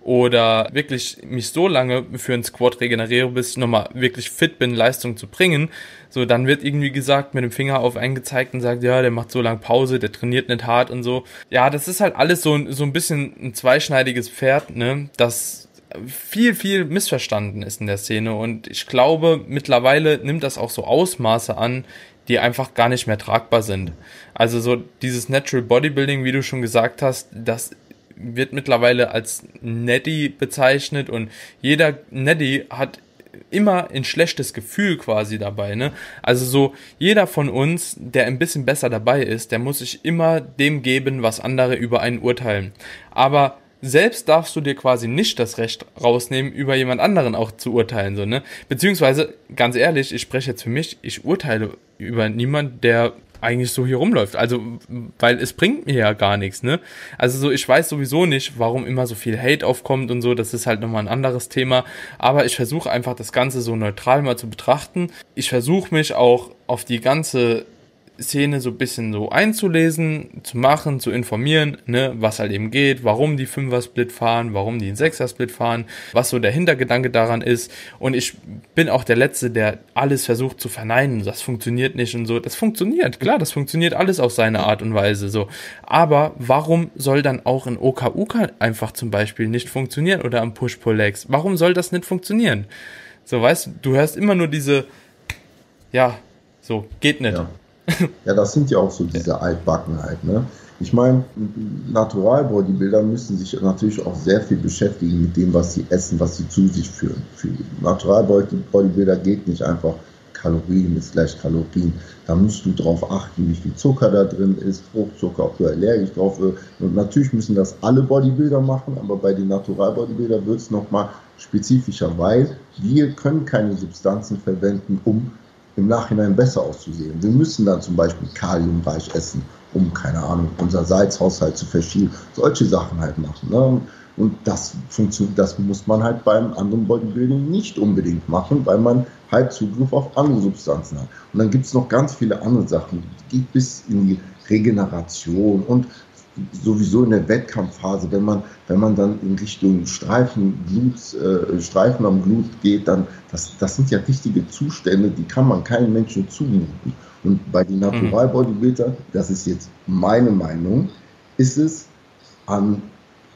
oder wirklich mich so lange für einen Squat regeneriere, bis ich nochmal wirklich fit bin, Leistung zu bringen, so dann wird irgendwie gesagt, mit dem Finger auf einen gezeigt und sagt, ja, der macht so lange Pause, der trainiert nicht hart und so. Ja, das ist halt alles so, so ein bisschen ein zweischneidiges Pferd, ne? Das viel, viel missverstanden ist in der Szene und ich glaube, mittlerweile nimmt das auch so Ausmaße an, die einfach gar nicht mehr tragbar sind. Also so dieses Natural Bodybuilding, wie du schon gesagt hast, das wird mittlerweile als Netty bezeichnet und jeder Netty hat immer ein schlechtes Gefühl quasi dabei, ne? Also so jeder von uns, der ein bisschen besser dabei ist, der muss sich immer dem geben, was andere über einen urteilen. Aber selbst darfst du dir quasi nicht das Recht rausnehmen, über jemand anderen auch zu urteilen, so, ne? Beziehungsweise, ganz ehrlich, ich spreche jetzt für mich, ich urteile über niemand, der eigentlich so hier rumläuft. Also, weil es bringt mir ja gar nichts, ne? Also so, ich weiß sowieso nicht, warum immer so viel Hate aufkommt und so, das ist halt nochmal ein anderes Thema. Aber ich versuche einfach das Ganze so neutral mal zu betrachten. Ich versuche mich auch auf die ganze Szene so ein bisschen so einzulesen, zu machen, zu informieren, ne, was halt eben geht, warum die Fünfer-Split fahren, warum die einen Sechser-Split fahren, was so der Hintergedanke daran ist. Und ich bin auch der Letzte, der alles versucht zu verneinen. Das funktioniert nicht und so. Das funktioniert, klar, das funktioniert alles auf seine Art und Weise so. Aber warum soll dann auch ein OKUK einfach zum Beispiel nicht funktionieren oder am Push-Pull-Legs? Warum soll das nicht funktionieren? So, weißt du, du hörst immer nur diese, ja, so, geht nicht. Ja. ja, das sind ja auch so diese Altbackenheit. Ne? Ich meine, Natural-Bodybuilder müssen sich natürlich auch sehr viel beschäftigen mit dem, was sie essen, was sie zu sich führen. Für Natural-Bodybuilder geht nicht einfach Kalorien ist gleich Kalorien. Da musst du darauf achten, wie viel Zucker da drin ist, Fruchtzucker, ob du allergisch drauf bist. Und natürlich müssen das alle Bodybuilder machen, aber bei den Natural Bodybuilder wird es nochmal spezifischer, weil wir können keine Substanzen verwenden, um im Nachhinein besser auszusehen. Wir müssen dann zum Beispiel kaliumreich essen, um, keine Ahnung, unser Salzhaushalt zu verschieben. Solche Sachen halt machen. Ne? Und das funktioniert, das muss man halt beim anderen Bodybuilding nicht unbedingt machen, weil man halt Zugriff auf andere Substanzen hat. Und dann gibt es noch ganz viele andere Sachen, die geht bis in die Regeneration und sowieso in der Wettkampfphase, wenn man, wenn man dann in Richtung Streifen, Blut, äh, Streifen am Blut geht, dann, das, das sind ja richtige Zustände, die kann man keinem Menschen zumuten. Und bei den Natural Bodybuilder, das ist jetzt meine Meinung, ist es an,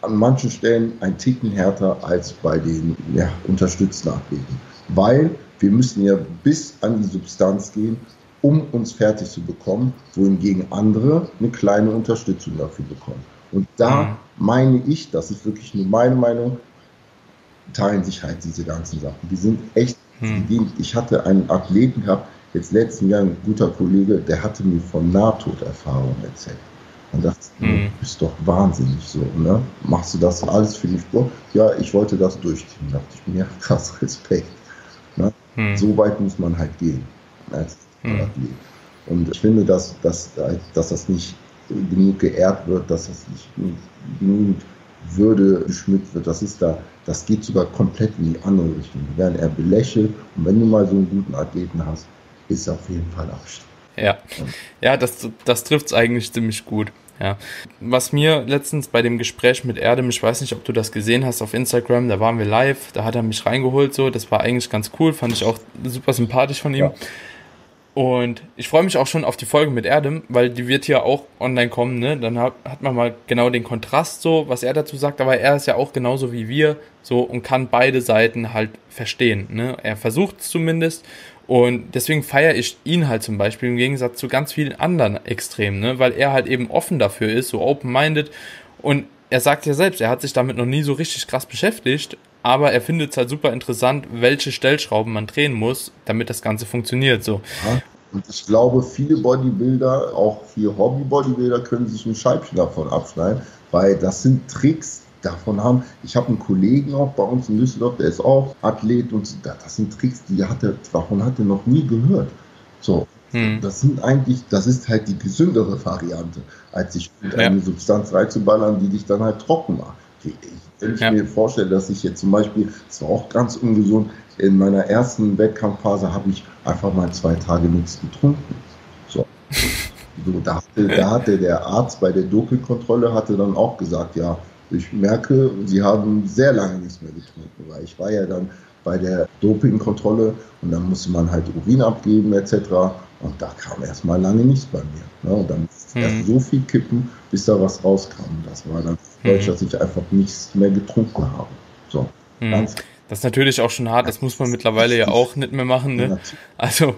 an manchen Stellen ein Ticken härter als bei den ja, unterstützten Athleten. Weil wir müssen ja bis an die Substanz gehen um uns fertig zu bekommen, wohingegen andere eine kleine Unterstützung dafür bekommen. Und da mhm. meine ich, das ist wirklich nur meine Meinung, teilen sich halt diese ganzen Sachen. Die sind echt, mhm. ich hatte einen Athleten gehabt, jetzt letzten Jahr ein guter Kollege, der hatte mir von Nahtoderfahrungen erzählt. Und dachte, mhm. du bist doch wahnsinnig so, ne? Machst du das alles für den Sport? Ja, ich wollte das durchziehen. Da dachte ich mir, krass, Respekt. Ne? Mhm. So weit muss man halt gehen. Als Mhm. Und ich finde, dass, dass, dass das nicht genug geehrt wird, dass das nicht genug Würde geschmückt wird. Das ist da, das geht sogar komplett in die andere Richtung. Die werden eher belächelt. Und wenn du mal so einen guten Athleten hast, ist auf jeden Fall Abstand. Ja, ja, das, das trifft es eigentlich ziemlich gut. Ja. Was mir letztens bei dem Gespräch mit Erdem, ich weiß nicht, ob du das gesehen hast auf Instagram, da waren wir live, da hat er mich reingeholt, so, das war eigentlich ganz cool, fand ich auch super sympathisch von ihm. Ja. Und ich freue mich auch schon auf die Folge mit Erdem, weil die wird hier auch online kommen, ne? Dann hat, hat man mal genau den Kontrast so, was er dazu sagt, aber er ist ja auch genauso wie wir so und kann beide Seiten halt verstehen, ne? Er versucht es zumindest und deswegen feiere ich ihn halt zum Beispiel im Gegensatz zu ganz vielen anderen Extremen, ne? Weil er halt eben offen dafür ist, so open-minded und er sagt ja selbst, er hat sich damit noch nie so richtig krass beschäftigt, aber er findet es halt super interessant, welche Stellschrauben man drehen muss, damit das Ganze funktioniert. So. Ja, und ich glaube, viele Bodybuilder, auch viele Hobby-Bodybuilder, können sich ein Scheibchen davon abschneiden, weil das sind Tricks, davon haben. Ich habe einen Kollegen auch bei uns in Düsseldorf, der ist auch Athlet und das sind Tricks, die hat er, davon hat er noch nie gehört. So. Hm. Das sind eigentlich, das ist halt die gesündere Variante, als sich ja. eine Substanz reinzuballern, die dich dann halt trocken macht. Ich, wenn ich ja. mir vorstelle, dass ich jetzt zum Beispiel, das war auch ganz ungesund, in meiner ersten Wettkampfphase habe ich einfach mal zwei Tage nichts getrunken. So. so da, hatte, da hatte der Arzt bei der Dopingkontrolle hatte dann auch gesagt, ja, ich merke, Sie haben sehr lange nichts mehr getrunken, weil ich war ja dann bei der Dopingkontrolle und dann musste man halt Urin abgeben etc. Und da kam erstmal lange nichts bei mir. Ne? Und dann musste mhm. erst so viel kippen, bis da was rauskam. Das war dann Deutsch, mhm. dass ich einfach nichts mehr getrunken habe. So, mhm. ganz das ist natürlich auch schon hart, das muss man mittlerweile ja auch nicht mehr machen. Ne? Also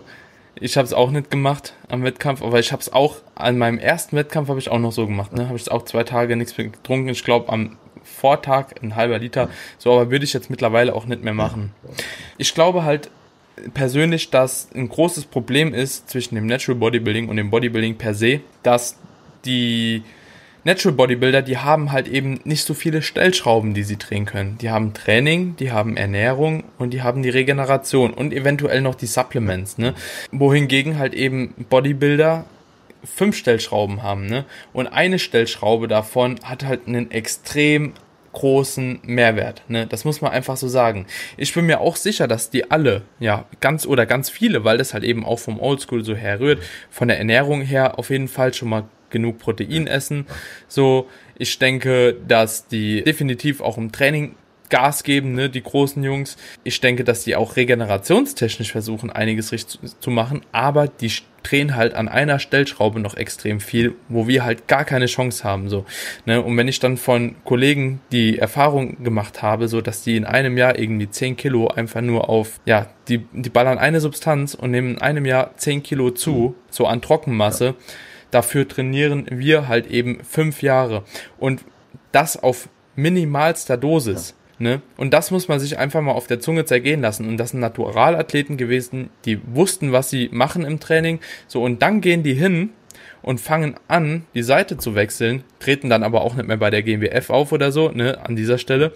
ich habe es auch nicht gemacht am Wettkampf, aber ich habe es auch an meinem ersten Wettkampf habe ich auch noch so gemacht. Ne? Habe ich auch zwei Tage nichts mehr getrunken. Ich glaube am Vortag ein halber Liter. So, aber würde ich jetzt mittlerweile auch nicht mehr machen. Ich glaube halt persönlich, dass ein großes Problem ist zwischen dem Natural Bodybuilding und dem Bodybuilding per se, dass die Natural Bodybuilder, die haben halt eben nicht so viele Stellschrauben, die sie drehen können. Die haben Training, die haben Ernährung und die haben die Regeneration und eventuell noch die Supplements, ne? Wohingegen halt eben Bodybuilder fünf Stellschrauben haben, ne? Und eine Stellschraube davon hat halt einen extrem großen Mehrwert. Ne? Das muss man einfach so sagen. Ich bin mir auch sicher, dass die alle, ja, ganz oder ganz viele, weil das halt eben auch vom Oldschool so herrührt, von der Ernährung her auf jeden Fall schon mal genug Protein essen. So, ich denke, dass die definitiv auch im Training Gas geben, ne, die großen Jungs. Ich denke, dass die auch regenerationstechnisch versuchen, einiges richtig zu machen, aber die drehen halt an einer Stellschraube noch extrem viel, wo wir halt gar keine Chance haben, so. Ne? Und wenn ich dann von Kollegen die Erfahrung gemacht habe, so dass die in einem Jahr irgendwie 10 Kilo einfach nur auf, ja, die, die ballern eine Substanz und nehmen in einem Jahr 10 Kilo zu, so an Trockenmasse, ja Dafür trainieren wir halt eben fünf Jahre. Und das auf minimalster Dosis. Ja. Ne? Und das muss man sich einfach mal auf der Zunge zergehen lassen. Und das sind Naturalathleten gewesen, die wussten, was sie machen im Training. So, und dann gehen die hin und fangen an, die Seite zu wechseln, treten dann aber auch nicht mehr bei der GmbF auf oder so, ne, an dieser Stelle,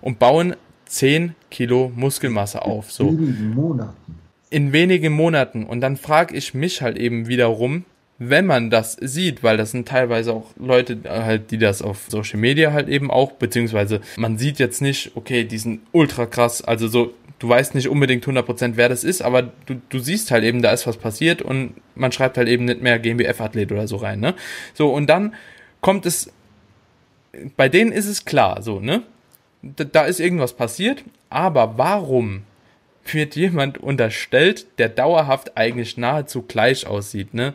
und bauen 10 Kilo Muskelmasse auf. So. In wenigen Monaten. In wenigen Monaten. Und dann frage ich mich halt eben wiederum, wenn man das sieht, weil das sind teilweise auch Leute halt, die das auf Social Media halt eben auch, beziehungsweise man sieht jetzt nicht, okay, die sind ultra krass, also so, du weißt nicht unbedingt 100% wer das ist, aber du, du siehst halt eben, da ist was passiert und man schreibt halt eben nicht mehr GmbF-Athlet oder so rein, ne? So, und dann kommt es, bei denen ist es klar, so, ne? Da, da ist irgendwas passiert, aber warum wird jemand unterstellt, der dauerhaft eigentlich nahezu gleich aussieht, ne?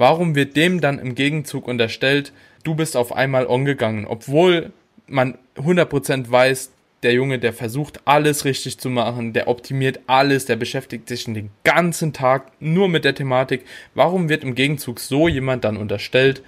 Warum wird dem dann im Gegenzug unterstellt, du bist auf einmal ongegangen, obwohl man 100% weiß, der Junge, der versucht alles richtig zu machen, der optimiert alles, der beschäftigt sich den ganzen Tag nur mit der Thematik. Warum wird im Gegenzug so jemand dann unterstellt,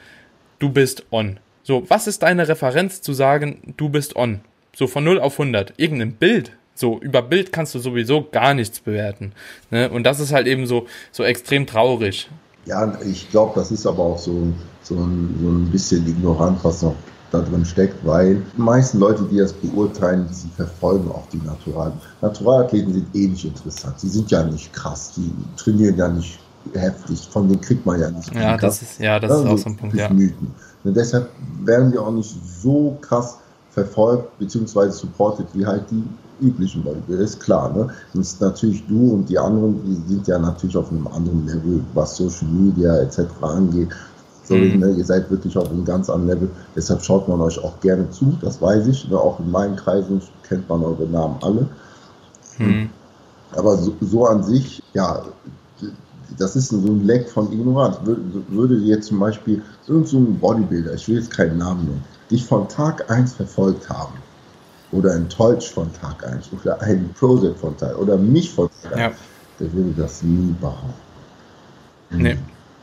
du bist on? So, was ist deine Referenz zu sagen, du bist on? So von 0 auf 100. Irgendein Bild. So, über Bild kannst du sowieso gar nichts bewerten. Ne? Und das ist halt eben so, so extrem traurig. Ja, ich glaube, das ist aber auch so, so, ein, so ein bisschen ignorant, was noch da drin steckt, weil die meisten Leute, die das beurteilen, sie verfolgen auch die Natural. Naturalathleten sind eh nicht interessant. Sie sind ja nicht krass, die trainieren ja nicht heftig, von denen kriegt man ja nicht. Ja, das ist, ja, das also, ist auch so ein Punkt, ja. Mythen. Und deshalb werden die auch nicht so krass verfolgt bzw. supported wie halt die üblichen Bodybuilder, ist klar. Ne? Ist natürlich du und die anderen, die sind ja natürlich auf einem anderen Level, was Social Media etc. angeht. Sorry, mhm. ne, ihr seid wirklich auf einem ganz anderen Level. Deshalb schaut man euch auch gerne zu, das weiß ich. Ne? Auch in meinen Kreisen kennt man eure Namen alle. Mhm. Aber so, so, an sich, ja, das ist so ein Leck von Ignoranz. Würde jetzt zum Beispiel irgendein so Bodybuilder, ich will jetzt keinen Namen nennen, dich von Tag 1 verfolgt haben oder enttäuscht von Tag 1 oder ein Projekt von Tag oder mich von Tag 1, ja. der würde das nie behaupten. Nee.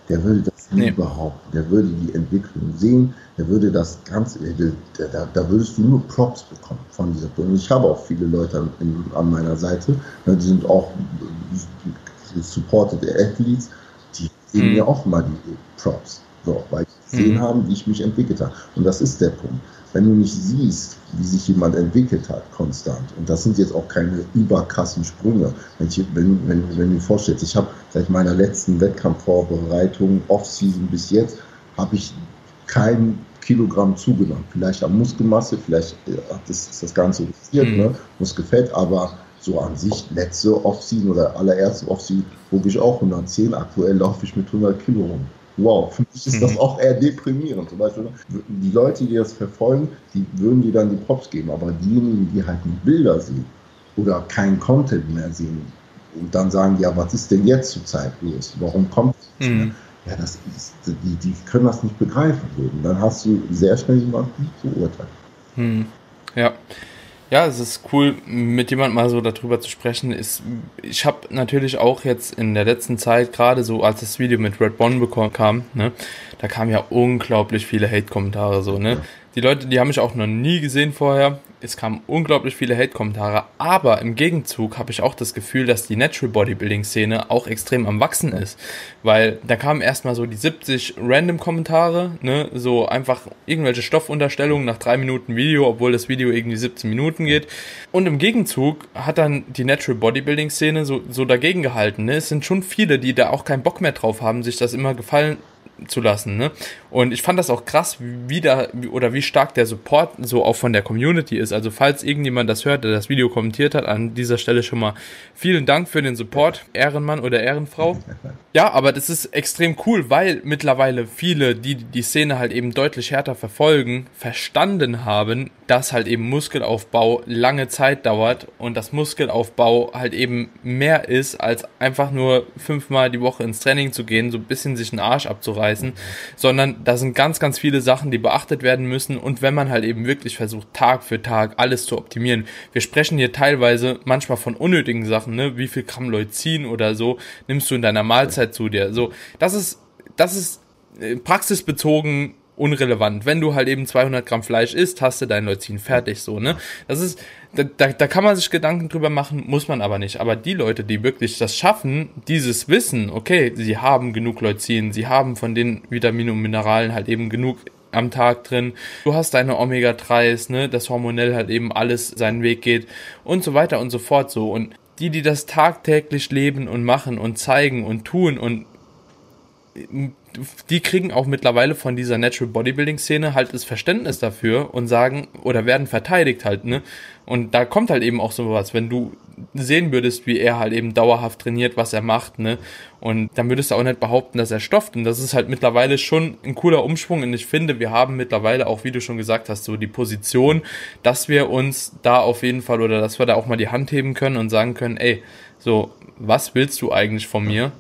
Der würde das nie nee. behaupten. Der würde die Entwicklung sehen, der würde das Ganze, der, der, da würdest du nur Props bekommen von dieser Person. Ich habe auch viele Leute an, an meiner Seite, ne, die sind auch supported Athletes, die geben mhm. mir auch mal die Props. So, weil ich gesehen mhm. haben, wie ich mich entwickelt habe. Und das ist der Punkt. Wenn du nicht siehst, wie sich jemand entwickelt hat, konstant, und das sind jetzt auch keine überkrassen Sprünge. Wenn, ich, wenn, wenn, wenn du dir vorstellst, ich habe seit meiner letzten Wettkampfvorbereitung, Off-Season bis jetzt, habe ich kein Kilogramm zugenommen. Vielleicht an Muskelmasse, vielleicht hat das, das Ganze reduziert, mhm. ne? Muskelfett, aber so an sich, letzte Off-Season oder allererste Off-Season, wog ich auch 110, aktuell laufe ich mit 100 Kilo rum wow, für mich ist das mhm. auch eher deprimierend. Zum Beispiel, die Leute, die das verfolgen, die würden dir dann die Props geben, aber diejenigen, die halt nur Bilder sehen oder keinen Content mehr sehen und dann sagen, ja, was ist denn jetzt zur Zeit los? Warum kommt das mhm. mehr? Ja, das ist, die, die können das nicht begreifen. Und dann hast du sehr schnell jemanden zu urteilen. Mhm. Ja. Ja, es ist cool, mit jemandem mal so darüber zu sprechen. Ist, ich habe natürlich auch jetzt in der letzten Zeit, gerade so als das Video mit Red Bond bekommen, kam, ne, da kamen ja unglaublich viele Hate-Kommentare so, ne. Die Leute, die haben mich auch noch nie gesehen vorher es kamen unglaublich viele Hate-Kommentare, aber im Gegenzug habe ich auch das Gefühl, dass die Natural Bodybuilding-Szene auch extrem am Wachsen ist. Weil da kamen erstmal so die 70 Random-Kommentare, ne, so einfach irgendwelche Stoffunterstellungen nach drei Minuten Video, obwohl das Video irgendwie 17 Minuten geht. Und im Gegenzug hat dann die Natural Bodybuilding-Szene so, so dagegen gehalten. Ne? Es sind schon viele, die da auch keinen Bock mehr drauf haben, sich das immer gefallen zu lassen. Ne? Und ich fand das auch krass, wie da oder wie stark der Support so auch von der Community ist. Also falls irgendjemand das hört, der das Video kommentiert hat, an dieser Stelle schon mal vielen Dank für den Support, Ehrenmann oder Ehrenfrau. Ja, aber das ist extrem cool, weil mittlerweile viele, die die Szene halt eben deutlich härter verfolgen, verstanden haben, dass halt eben Muskelaufbau lange Zeit dauert und dass Muskelaufbau halt eben mehr ist, als einfach nur fünfmal die Woche ins Training zu gehen, so ein bisschen sich einen Arsch abzureißen, sondern da sind ganz, ganz viele Sachen, die beachtet werden müssen und wenn man halt eben wirklich versucht, Tag für Tag alles zu optimieren. Wir sprechen hier teilweise manchmal von unnötigen Sachen, ne, wie viel Gramm Leucin oder so nimmst du in deiner Mahlzeit zu dir. So, das ist, das ist äh, praxisbezogen unrelevant. Wenn du halt eben 200 Gramm Fleisch isst, hast du dein Leucin fertig, so, ne? Das ist, da, da, da kann man sich Gedanken drüber machen, muss man aber nicht. Aber die Leute, die wirklich das schaffen, dieses Wissen, okay, sie haben genug Leucin, sie haben von den Vitaminen und Mineralen halt eben genug am Tag drin. Du hast deine Omega-3s, ne, dass hormonell halt eben alles seinen Weg geht und so weiter und so fort so. Und die, die das tagtäglich leben und machen und zeigen und tun und die kriegen auch mittlerweile von dieser Natural Bodybuilding Szene halt das Verständnis dafür und sagen oder werden verteidigt halt, ne? Und da kommt halt eben auch sowas, wenn du sehen würdest, wie er halt eben dauerhaft trainiert, was er macht, ne? Und dann würdest du auch nicht behaupten, dass er stofft. Und das ist halt mittlerweile schon ein cooler Umschwung. Und ich finde, wir haben mittlerweile auch, wie du schon gesagt hast, so die Position, dass wir uns da auf jeden Fall oder dass wir da auch mal die Hand heben können und sagen können, ey, so, was willst du eigentlich von mir?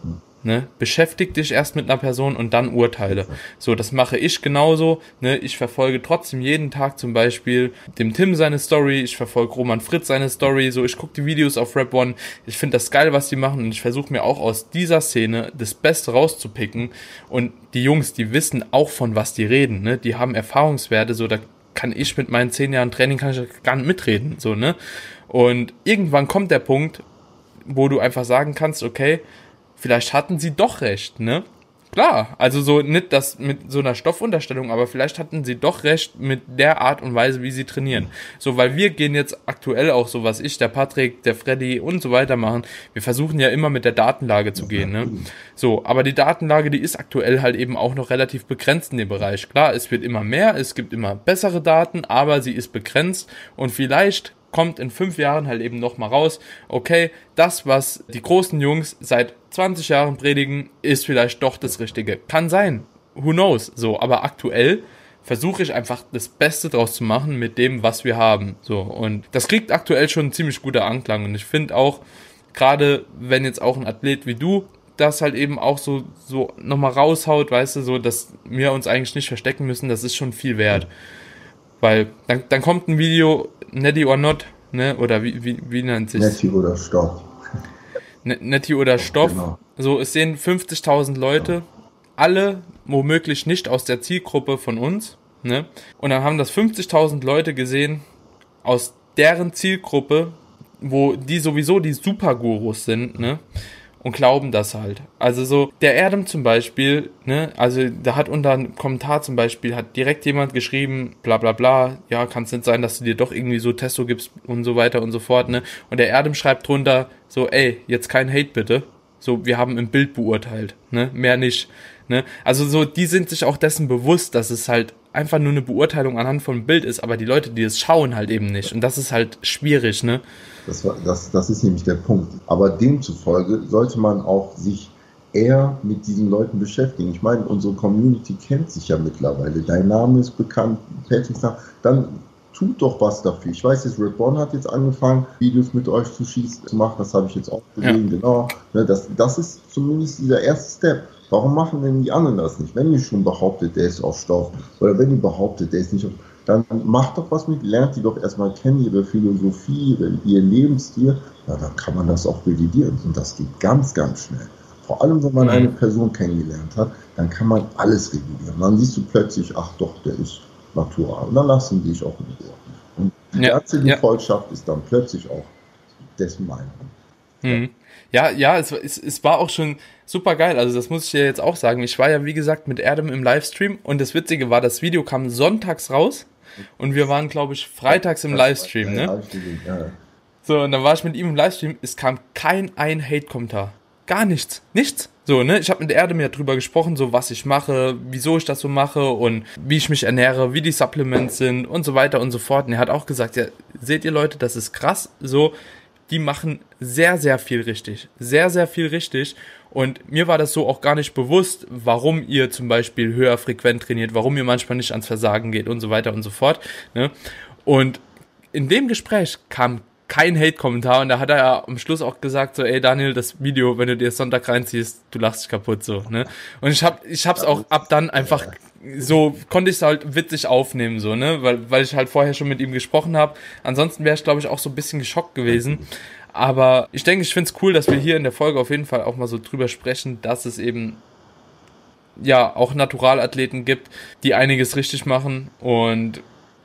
Ne? Beschäftig dich erst mit einer Person und dann urteile. So, das mache ich genauso. Ne? Ich verfolge trotzdem jeden Tag zum Beispiel dem Tim seine Story, ich verfolge Roman Fritz seine Story, so ich gucke die Videos auf Rap One. Ich finde das geil, was die machen und ich versuche mir auch aus dieser Szene das Beste rauszupicken. Und die Jungs, die wissen auch von was die reden, ne? Die haben Erfahrungswerte, so da kann ich mit meinen zehn Jahren Training kann ich gar nicht mitreden, so, ne? Und irgendwann kommt der Punkt, wo du einfach sagen kannst, okay, vielleicht hatten sie doch recht, ne? Klar, also so nicht das mit so einer Stoffunterstellung, aber vielleicht hatten sie doch recht mit der Art und Weise, wie sie trainieren. So, weil wir gehen jetzt aktuell auch so, was ich, der Patrick, der Freddy und so weiter machen. Wir versuchen ja immer mit der Datenlage zu gehen, ne? So, aber die Datenlage, die ist aktuell halt eben auch noch relativ begrenzt in dem Bereich. Klar, es wird immer mehr, es gibt immer bessere Daten, aber sie ist begrenzt und vielleicht kommt in fünf Jahren halt eben nochmal raus, okay, das, was die großen Jungs seit 20 Jahren predigen, ist vielleicht doch das Richtige. Kann sein. Who knows? So, aber aktuell versuche ich einfach das Beste draus zu machen mit dem, was wir haben. So, und das kriegt aktuell schon ein ziemlich guter Anklang. Und ich finde auch, gerade wenn jetzt auch ein Athlet wie du das halt eben auch so, so nochmal raushaut, weißt du, so, dass wir uns eigentlich nicht verstecken müssen, das ist schon viel wert. Weil dann, dann kommt ein Video, Netty or Not, ne? Oder wie, wie, wie nennt sich Netty oder Stoff. Netty oder Stoff. Genau. So, es sehen 50.000 Leute, ja. alle womöglich nicht aus der Zielgruppe von uns, ne? Und dann haben das 50.000 Leute gesehen aus deren Zielgruppe, wo die sowieso die Supergurus sind, ne? Und glauben das halt. Also so, der Erdem zum Beispiel, ne, also da hat unter einem Kommentar zum Beispiel, hat direkt jemand geschrieben, bla bla bla, ja, kann es nicht sein, dass du dir doch irgendwie so Testo gibst und so weiter und so fort, ne. Und der Erdem schreibt drunter, so, ey, jetzt kein Hate bitte. So, wir haben im Bild beurteilt, ne, mehr nicht, ne. Also so, die sind sich auch dessen bewusst, dass es halt einfach nur eine Beurteilung anhand von Bild ist, aber die Leute, die es schauen, halt eben nicht. Und das ist halt schwierig, ne. Das, war, das, das ist nämlich der Punkt. Aber demzufolge sollte man auch sich eher mit diesen Leuten beschäftigen. Ich meine, unsere Community kennt sich ja mittlerweile. Dein Name ist bekannt, Patricks Name. Dann tut doch was dafür. Ich weiß jetzt, Red Born hat jetzt angefangen, Videos mit euch zu schießen, zu machen. Das habe ich jetzt auch gesehen, ja. genau. Ne, das, das ist zumindest dieser erste Step. Warum machen denn die anderen das nicht? Wenn ihr schon behauptet, der ist auf Stoff, oder wenn ihr behauptet, der ist nicht auf dann macht doch was mit, lernt die doch erstmal kennen, ihre Philosophie, ihr Lebensstil, ja, dann kann man das auch validieren. Und das geht ganz, ganz schnell. Vor allem, wenn man mhm. eine Person kennengelernt hat, dann kann man alles revidieren. Dann siehst du plötzlich, ach doch, der ist natural. Und dann lassen die dich auch in Ruhe. Und die ja, ganze ja. Gefolgschaft ist dann plötzlich auch dessen Meinung. Mhm. Ja, ja, es, es, es war auch schon super geil. Also das muss ich dir jetzt auch sagen. Ich war ja, wie gesagt, mit Adam im Livestream und das Witzige war, das Video kam sonntags raus und wir waren, glaube ich, freitags im Livestream, ne? So, und dann war ich mit ihm im Livestream, es kam kein ein Hate-Kommentar. Gar nichts. Nichts. So, ne? Ich habe mit Erde mir drüber gesprochen, so was ich mache, wieso ich das so mache und wie ich mich ernähre, wie die Supplements sind und so weiter und so fort. Und er hat auch gesagt, ja, seht ihr Leute, das ist krass. So, die machen sehr, sehr viel richtig. Sehr, sehr viel richtig. Und mir war das so auch gar nicht bewusst, warum ihr zum Beispiel höher frequent trainiert, warum ihr manchmal nicht ans Versagen geht und so weiter und so fort. Ne? Und in dem Gespräch kam kein Hate-Kommentar und da hat er ja am Schluss auch gesagt so, ey Daniel, das Video, wenn du dir Sonntag reinziehst, du lachst dich kaputt so, ne? Und ich hab, ich hab's auch ab dann einfach so konnte ich es halt witzig aufnehmen so, ne, weil weil ich halt vorher schon mit ihm gesprochen habe. Ansonsten wäre ich glaube ich auch so ein bisschen geschockt gewesen. Aber ich denke, ich finde es cool, dass wir hier in der Folge auf jeden Fall auch mal so drüber sprechen, dass es eben ja auch Naturalathleten gibt, die einiges richtig machen und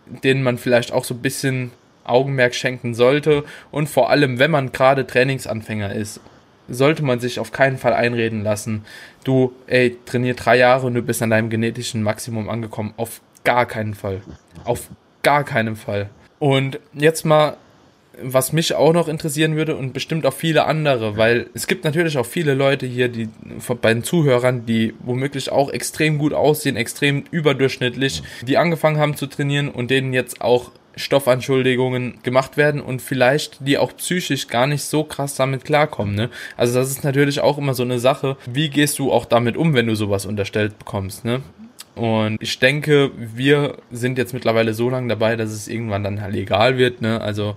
denen man vielleicht auch so ein bisschen Augenmerk schenken sollte. Und vor allem, wenn man gerade Trainingsanfänger ist, sollte man sich auf keinen Fall einreden lassen, du, ey, trainier drei Jahre und du bist an deinem genetischen Maximum angekommen. Auf gar keinen Fall. Auf gar keinen Fall. Und jetzt mal was mich auch noch interessieren würde und bestimmt auch viele andere, weil es gibt natürlich auch viele Leute hier, die bei den Zuhörern, die womöglich auch extrem gut aussehen, extrem überdurchschnittlich, die angefangen haben zu trainieren und denen jetzt auch Stoffanschuldigungen gemacht werden und vielleicht die auch psychisch gar nicht so krass damit klarkommen. Ne? Also das ist natürlich auch immer so eine Sache. Wie gehst du auch damit um, wenn du sowas unterstellt bekommst? Ne? Und ich denke, wir sind jetzt mittlerweile so lange dabei, dass es irgendwann dann halt egal wird. Ne? Also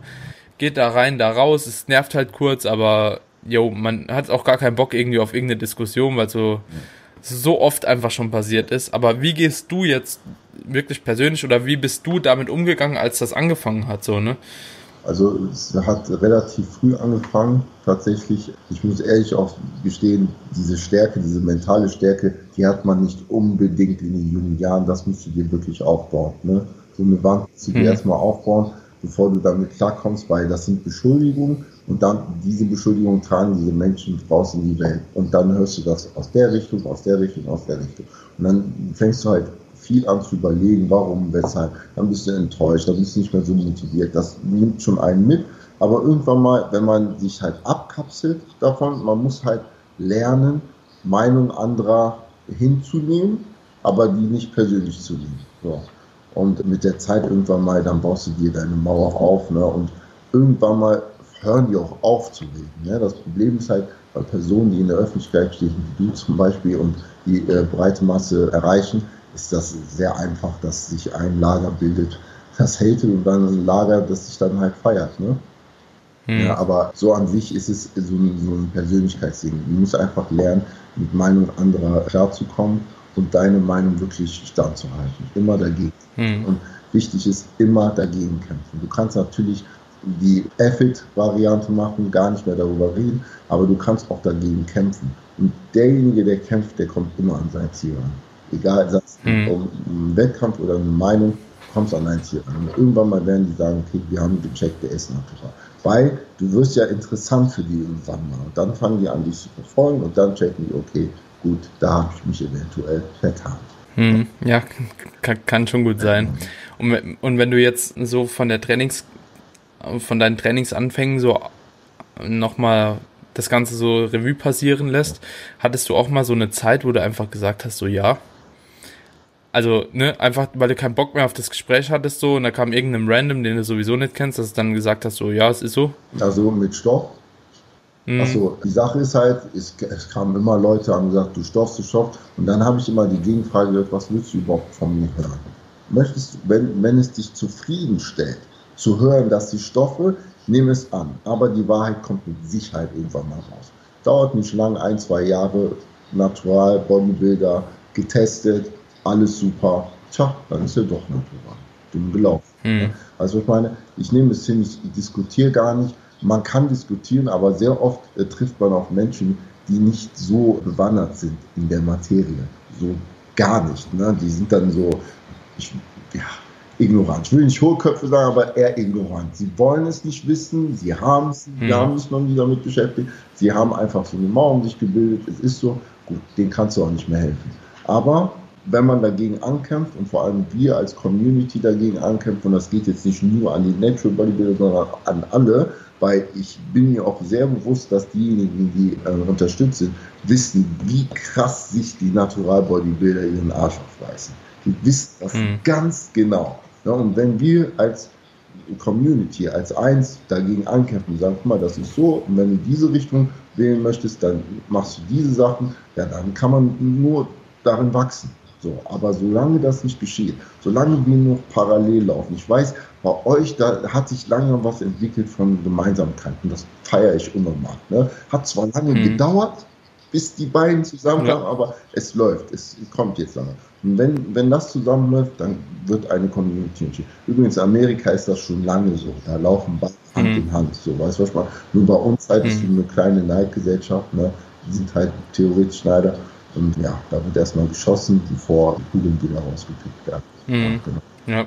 geht da rein, da raus. Es nervt halt kurz, aber jo, man hat auch gar keinen Bock irgendwie auf irgendeine Diskussion, weil so, so oft einfach schon passiert ist. Aber wie gehst du jetzt wirklich persönlich oder wie bist du damit umgegangen, als das angefangen hat, so, ne? Also es hat relativ früh angefangen, tatsächlich. Ich muss ehrlich auch gestehen, diese Stärke, diese mentale Stärke, die hat man nicht unbedingt in den jungen Jahren. Das musst du dir wirklich aufbauen. Ne? So eine Wand zu dir hm. erstmal aufbauen bevor du damit klarkommst, weil das sind Beschuldigungen und dann diese Beschuldigungen tragen diese Menschen draußen in die Welt. Und dann hörst du das aus der Richtung, aus der Richtung, aus der Richtung. Und dann fängst du halt viel an zu überlegen, warum, weshalb. Dann bist du enttäuscht, dann bist du nicht mehr so motiviert. Das nimmt schon einen mit. Aber irgendwann mal, wenn man sich halt abkapselt davon, man muss halt lernen, Meinung anderer hinzunehmen, aber die nicht persönlich zu nehmen. So. Und mit der Zeit irgendwann mal, dann baust du dir deine Mauer auf. Ne? Und irgendwann mal hören die auch auf zu reden. Ne? Das Problem ist halt, bei Personen, die in der Öffentlichkeit stehen, wie du zum Beispiel, und die äh, breite Masse erreichen, ist das sehr einfach, dass sich ein Lager bildet, das hatet und dann ein Lager, das sich dann halt feiert. Ne? Hm. Ja, aber so an sich ist es so ein, so ein Persönlichkeitsding. Du musst einfach lernen, mit Meinung anderer klarzukommen und deine Meinung wirklich standzuhalten. Immer dagegen. Mhm. Und wichtig ist, immer dagegen kämpfen. Du kannst natürlich die Effort-Variante machen, gar nicht mehr darüber reden, aber du kannst auch dagegen kämpfen. Und derjenige, der kämpft, der kommt immer an sein Ziel ran. Egal, sei es mhm. um einen Wettkampf oder eine Meinung, kommst an dein Ziel ran. Und irgendwann mal werden die sagen, okay, wir haben gecheckt, der ist natural. Weil du wirst ja interessant für die irgendwann mal. Und dann fangen die an, dich zu verfolgen und dann checken die, okay, gut, da habe ich mich eventuell vertan. Hm, ja, kann, kann, schon gut sein. Und, und wenn du jetzt so von der Trainings, von deinen Trainingsanfängen so nochmal das Ganze so Revue passieren lässt, hattest du auch mal so eine Zeit, wo du einfach gesagt hast, so ja. Also, ne, einfach, weil du keinen Bock mehr auf das Gespräch hattest, so, und da kam irgendein Random, den du sowieso nicht kennst, dass du dann gesagt hast, so, ja, es ist so. Also mit Stoff Mhm. Achso, die Sache ist halt, es, es, kamen immer Leute und gesagt, du stoffst, du stoffst. Und dann habe ich immer die Gegenfrage gehört, was willst du überhaupt von mir hören? Möchtest du, wenn, wenn es dich zufriedenstellt, zu hören, dass die Stoffe, nehme es an. Aber die Wahrheit kommt mit Sicherheit irgendwann mal raus. Dauert nicht lang, ein, zwei Jahre, natural, Bodybuilder, getestet, alles super. Tja, dann ist er doch natural. Dumm gelaufen. Mhm. Also ich meine, ich nehme es hin, ich diskutiere gar nicht man kann diskutieren, aber sehr oft äh, trifft man auch Menschen, die nicht so bewandert sind in der Materie. So gar nicht. Ne? Die sind dann so, ich, ja, ignorant. Ich will nicht Hohlköpfe sagen, aber eher ignorant. Sie wollen es nicht wissen, sie haben es, sie hm. haben sich noch nie damit beschäftigt. Sie haben einfach so eine Mauer um sich gebildet. Es ist so, gut, denen kannst du auch nicht mehr helfen. Aber wenn man dagegen ankämpft und vor allem wir als Community dagegen ankämpfen, und das geht jetzt nicht nur an die Natural Bodybuilder, sondern an alle, weil ich bin mir auch sehr bewusst, dass diejenigen, die äh, unterstützt sind, wissen, wie krass sich die Natural Bodybuilder ihren Arsch aufreißen. Die wissen das mhm. ganz genau. Ja, und wenn wir als Community, als eins dagegen ankämpfen und sagen, guck mal, das ist so, und wenn du diese Richtung wählen möchtest, dann machst du diese Sachen, ja, dann kann man nur darin wachsen. So, aber solange das nicht geschieht, solange wir noch parallel laufen, ich weiß, bei euch, da hat sich lange was entwickelt von Gemeinsamkeiten. Das feiere ich unnormal. Ne? Hat zwar lange mhm. gedauert, bis die beiden zusammenkamen, ja. aber es läuft. Es kommt jetzt lange. Und wenn, wenn das zusammenläuft, dann wird eine Community entstehen. Übrigens, in Amerika ist das schon lange so. Da laufen beide Hand mhm. in Hand. So, weißt du, was ich Nur bei uns halt mhm. ist eine kleine Neidgesellschaft. Ne? Die sind halt theoretisch Schneider. Und ja, da wird erstmal geschossen, bevor die Kugeln rausgepickt werden. Mhm. Genau. Ja.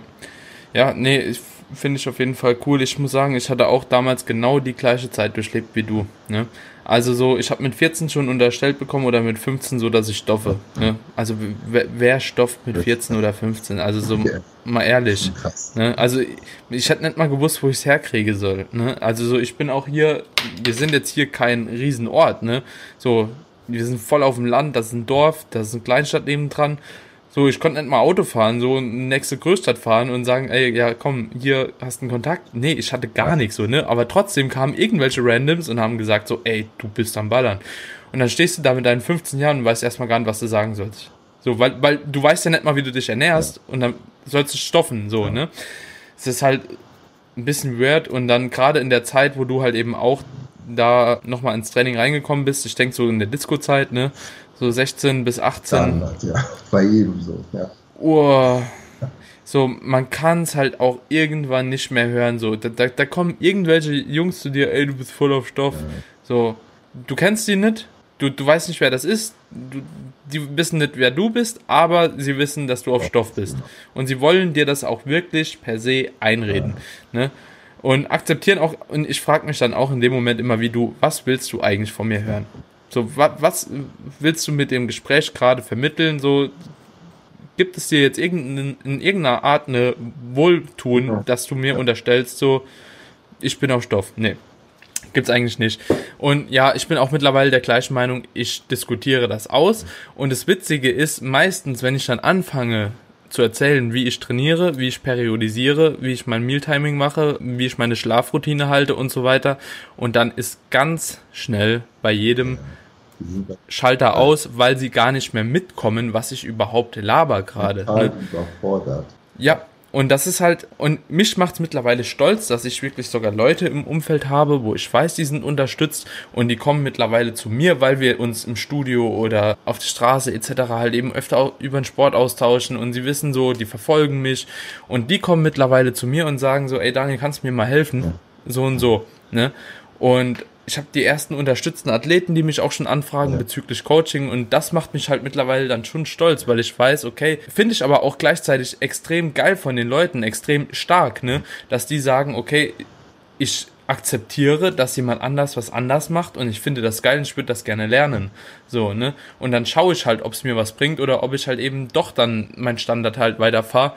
Ja, nee, finde ich auf jeden Fall cool. Ich muss sagen, ich hatte auch damals genau die gleiche Zeit durchlebt wie du. Ne? Also so, ich habe mit 14 schon unterstellt bekommen oder mit 15 so, dass ich stoffe. Ne? Also wer, wer stofft mit 14 oder 15? Also so okay. mal ehrlich. Ne? Also ich hätte nicht mal gewusst, wo ich es herkriege soll. Ne? Also so, ich bin auch hier, wir sind jetzt hier kein Riesenort. Ne? So, wir sind voll auf dem Land, das ist ein Dorf, das ist eine Kleinstadt nebendran. So, ich konnte nicht mal Auto fahren, so in die nächste Großstadt fahren und sagen, ey, ja, komm, hier hast du einen Kontakt. Nee, ich hatte gar nichts so, ne? Aber trotzdem kamen irgendwelche Randoms und haben gesagt so, ey, du bist am Ballern. Und dann stehst du da mit deinen 15 Jahren und weißt erstmal gar nicht, was du sagen sollst. So, weil, weil du weißt ja nicht mal, wie du dich ernährst ja. und dann sollst du stoffen, so, ja. ne? Es ist halt ein bisschen weird und dann gerade in der Zeit, wo du halt eben auch da nochmal ins Training reingekommen bist, ich denke so in der Disco-Zeit, ne? So 16 bis 18. Standard, ja. Bei jedem so, ja. Oh, so, man kann es halt auch irgendwann nicht mehr hören. So, da, da, da, kommen irgendwelche Jungs zu dir, ey, du bist voll auf Stoff. Ja. So, du kennst die nicht, du, du weißt nicht, wer das ist, du, die wissen nicht, wer du bist, aber sie wissen, dass du auf Stoff bist. Und sie wollen dir das auch wirklich per se einreden. Ja. Ne? Und akzeptieren auch, und ich frage mich dann auch in dem Moment immer wie du, was willst du eigentlich von mir hören? So, wa, was willst du mit dem Gespräch gerade vermitteln? So, gibt es dir jetzt irgendein, in irgendeiner Art eine Wohltun, ja. dass du mir unterstellst, so, ich bin auf Stoff? Nee. Gibt's eigentlich nicht. Und ja, ich bin auch mittlerweile der gleichen Meinung, ich diskutiere das aus. Und das Witzige ist, meistens, wenn ich dann anfange, zu erzählen, wie ich trainiere, wie ich periodisiere, wie ich mein Mealtiming mache, wie ich meine Schlafroutine halte und so weiter. Und dann ist ganz schnell bei jedem Schalter aus, weil sie gar nicht mehr mitkommen, was ich überhaupt laber gerade. Ne? Ja, und das ist halt, und mich macht es mittlerweile stolz, dass ich wirklich sogar Leute im Umfeld habe, wo ich weiß, die sind unterstützt und die kommen mittlerweile zu mir, weil wir uns im Studio oder auf der Straße etc. halt eben öfter über den Sport austauschen und sie wissen so, die verfolgen mich und die kommen mittlerweile zu mir und sagen so, ey Daniel, kannst du mir mal helfen? So und so, ne? Und ich habe die ersten unterstützten Athleten, die mich auch schon anfragen ja. bezüglich Coaching und das macht mich halt mittlerweile dann schon stolz, weil ich weiß, okay, finde ich aber auch gleichzeitig extrem geil von den Leuten, extrem stark, ne, dass die sagen, okay, ich akzeptiere, dass jemand anders was anders macht und ich finde das geil und ich würde das gerne lernen. So, ne? Und dann schaue ich halt, ob es mir was bringt oder ob ich halt eben doch dann mein Standard halt weiterfahre.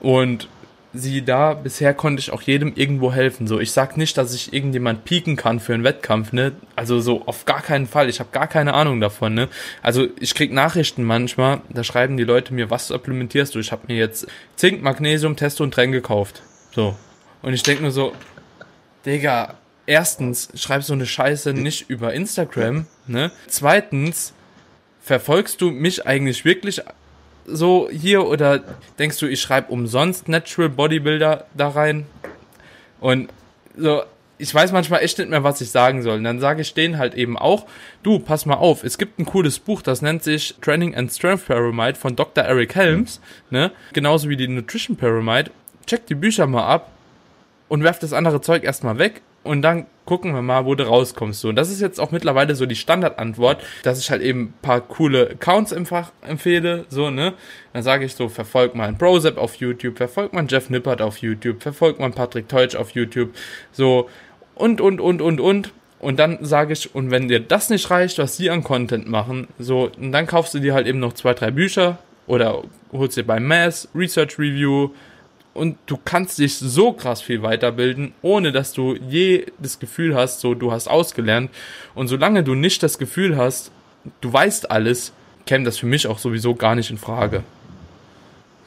Und sie da, bisher konnte ich auch jedem irgendwo helfen. So, ich sag nicht, dass ich irgendjemand pieken kann für einen Wettkampf, ne? Also so auf gar keinen Fall. Ich habe gar keine Ahnung davon, ne? Also ich krieg Nachrichten manchmal, da schreiben die Leute mir, was supplementierst du? Ich habe mir jetzt Zink, Magnesium, Testo und Tren gekauft. So. Und ich denk nur so, Digga, erstens, schreib so eine Scheiße nicht über Instagram, ne? Zweitens, verfolgst du mich eigentlich wirklich so hier oder denkst du, ich schreibe umsonst Natural Bodybuilder da rein? Und so, ich weiß manchmal echt nicht mehr, was ich sagen soll. Und dann sage ich denen halt eben auch, du, pass mal auf, es gibt ein cooles Buch, das nennt sich Training and Strength Pyramid von Dr. Eric Helms, ne? Genauso wie die Nutrition Pyramid. Check die Bücher mal ab und werf das andere Zeug erstmal weg und dann gucken wir mal, wo du rauskommst. So, und das ist jetzt auch mittlerweile so die Standardantwort, dass ich halt eben paar coole Accounts im Fach empfehle, so, ne? Dann sage ich so, verfolg mal einen Brozep auf YouTube, verfolg mal Jeff Nippert auf YouTube, verfolg mal Patrick Teutsch auf YouTube, so, und, und, und, und, und. Und dann sage ich, und wenn dir das nicht reicht, was sie an Content machen, so, dann kaufst du dir halt eben noch zwei, drei Bücher oder holst dir beim Mass Research Review, und du kannst dich so krass viel weiterbilden, ohne dass du je das Gefühl hast, so du hast ausgelernt. Und solange du nicht das Gefühl hast, du weißt alles, käme das für mich auch sowieso gar nicht in Frage.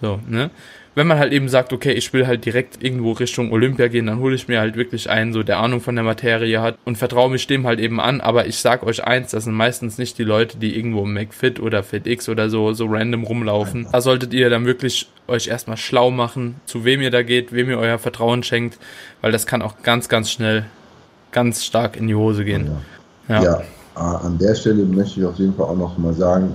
So, ne? Wenn man halt eben sagt, okay, ich will halt direkt irgendwo Richtung Olympia gehen, dann hole ich mir halt wirklich einen, so der Ahnung von der Materie hat und vertraue mich dem halt eben an. Aber ich sag euch eins, das sind meistens nicht die Leute, die irgendwo im McFit oder FitX oder so, so random rumlaufen. Da solltet ihr dann wirklich euch erstmal schlau machen, zu wem ihr da geht, wem ihr euer Vertrauen schenkt, weil das kann auch ganz, ganz schnell ganz stark in die Hose gehen. ja. ja. An der Stelle möchte ich auf jeden Fall auch noch mal sagen,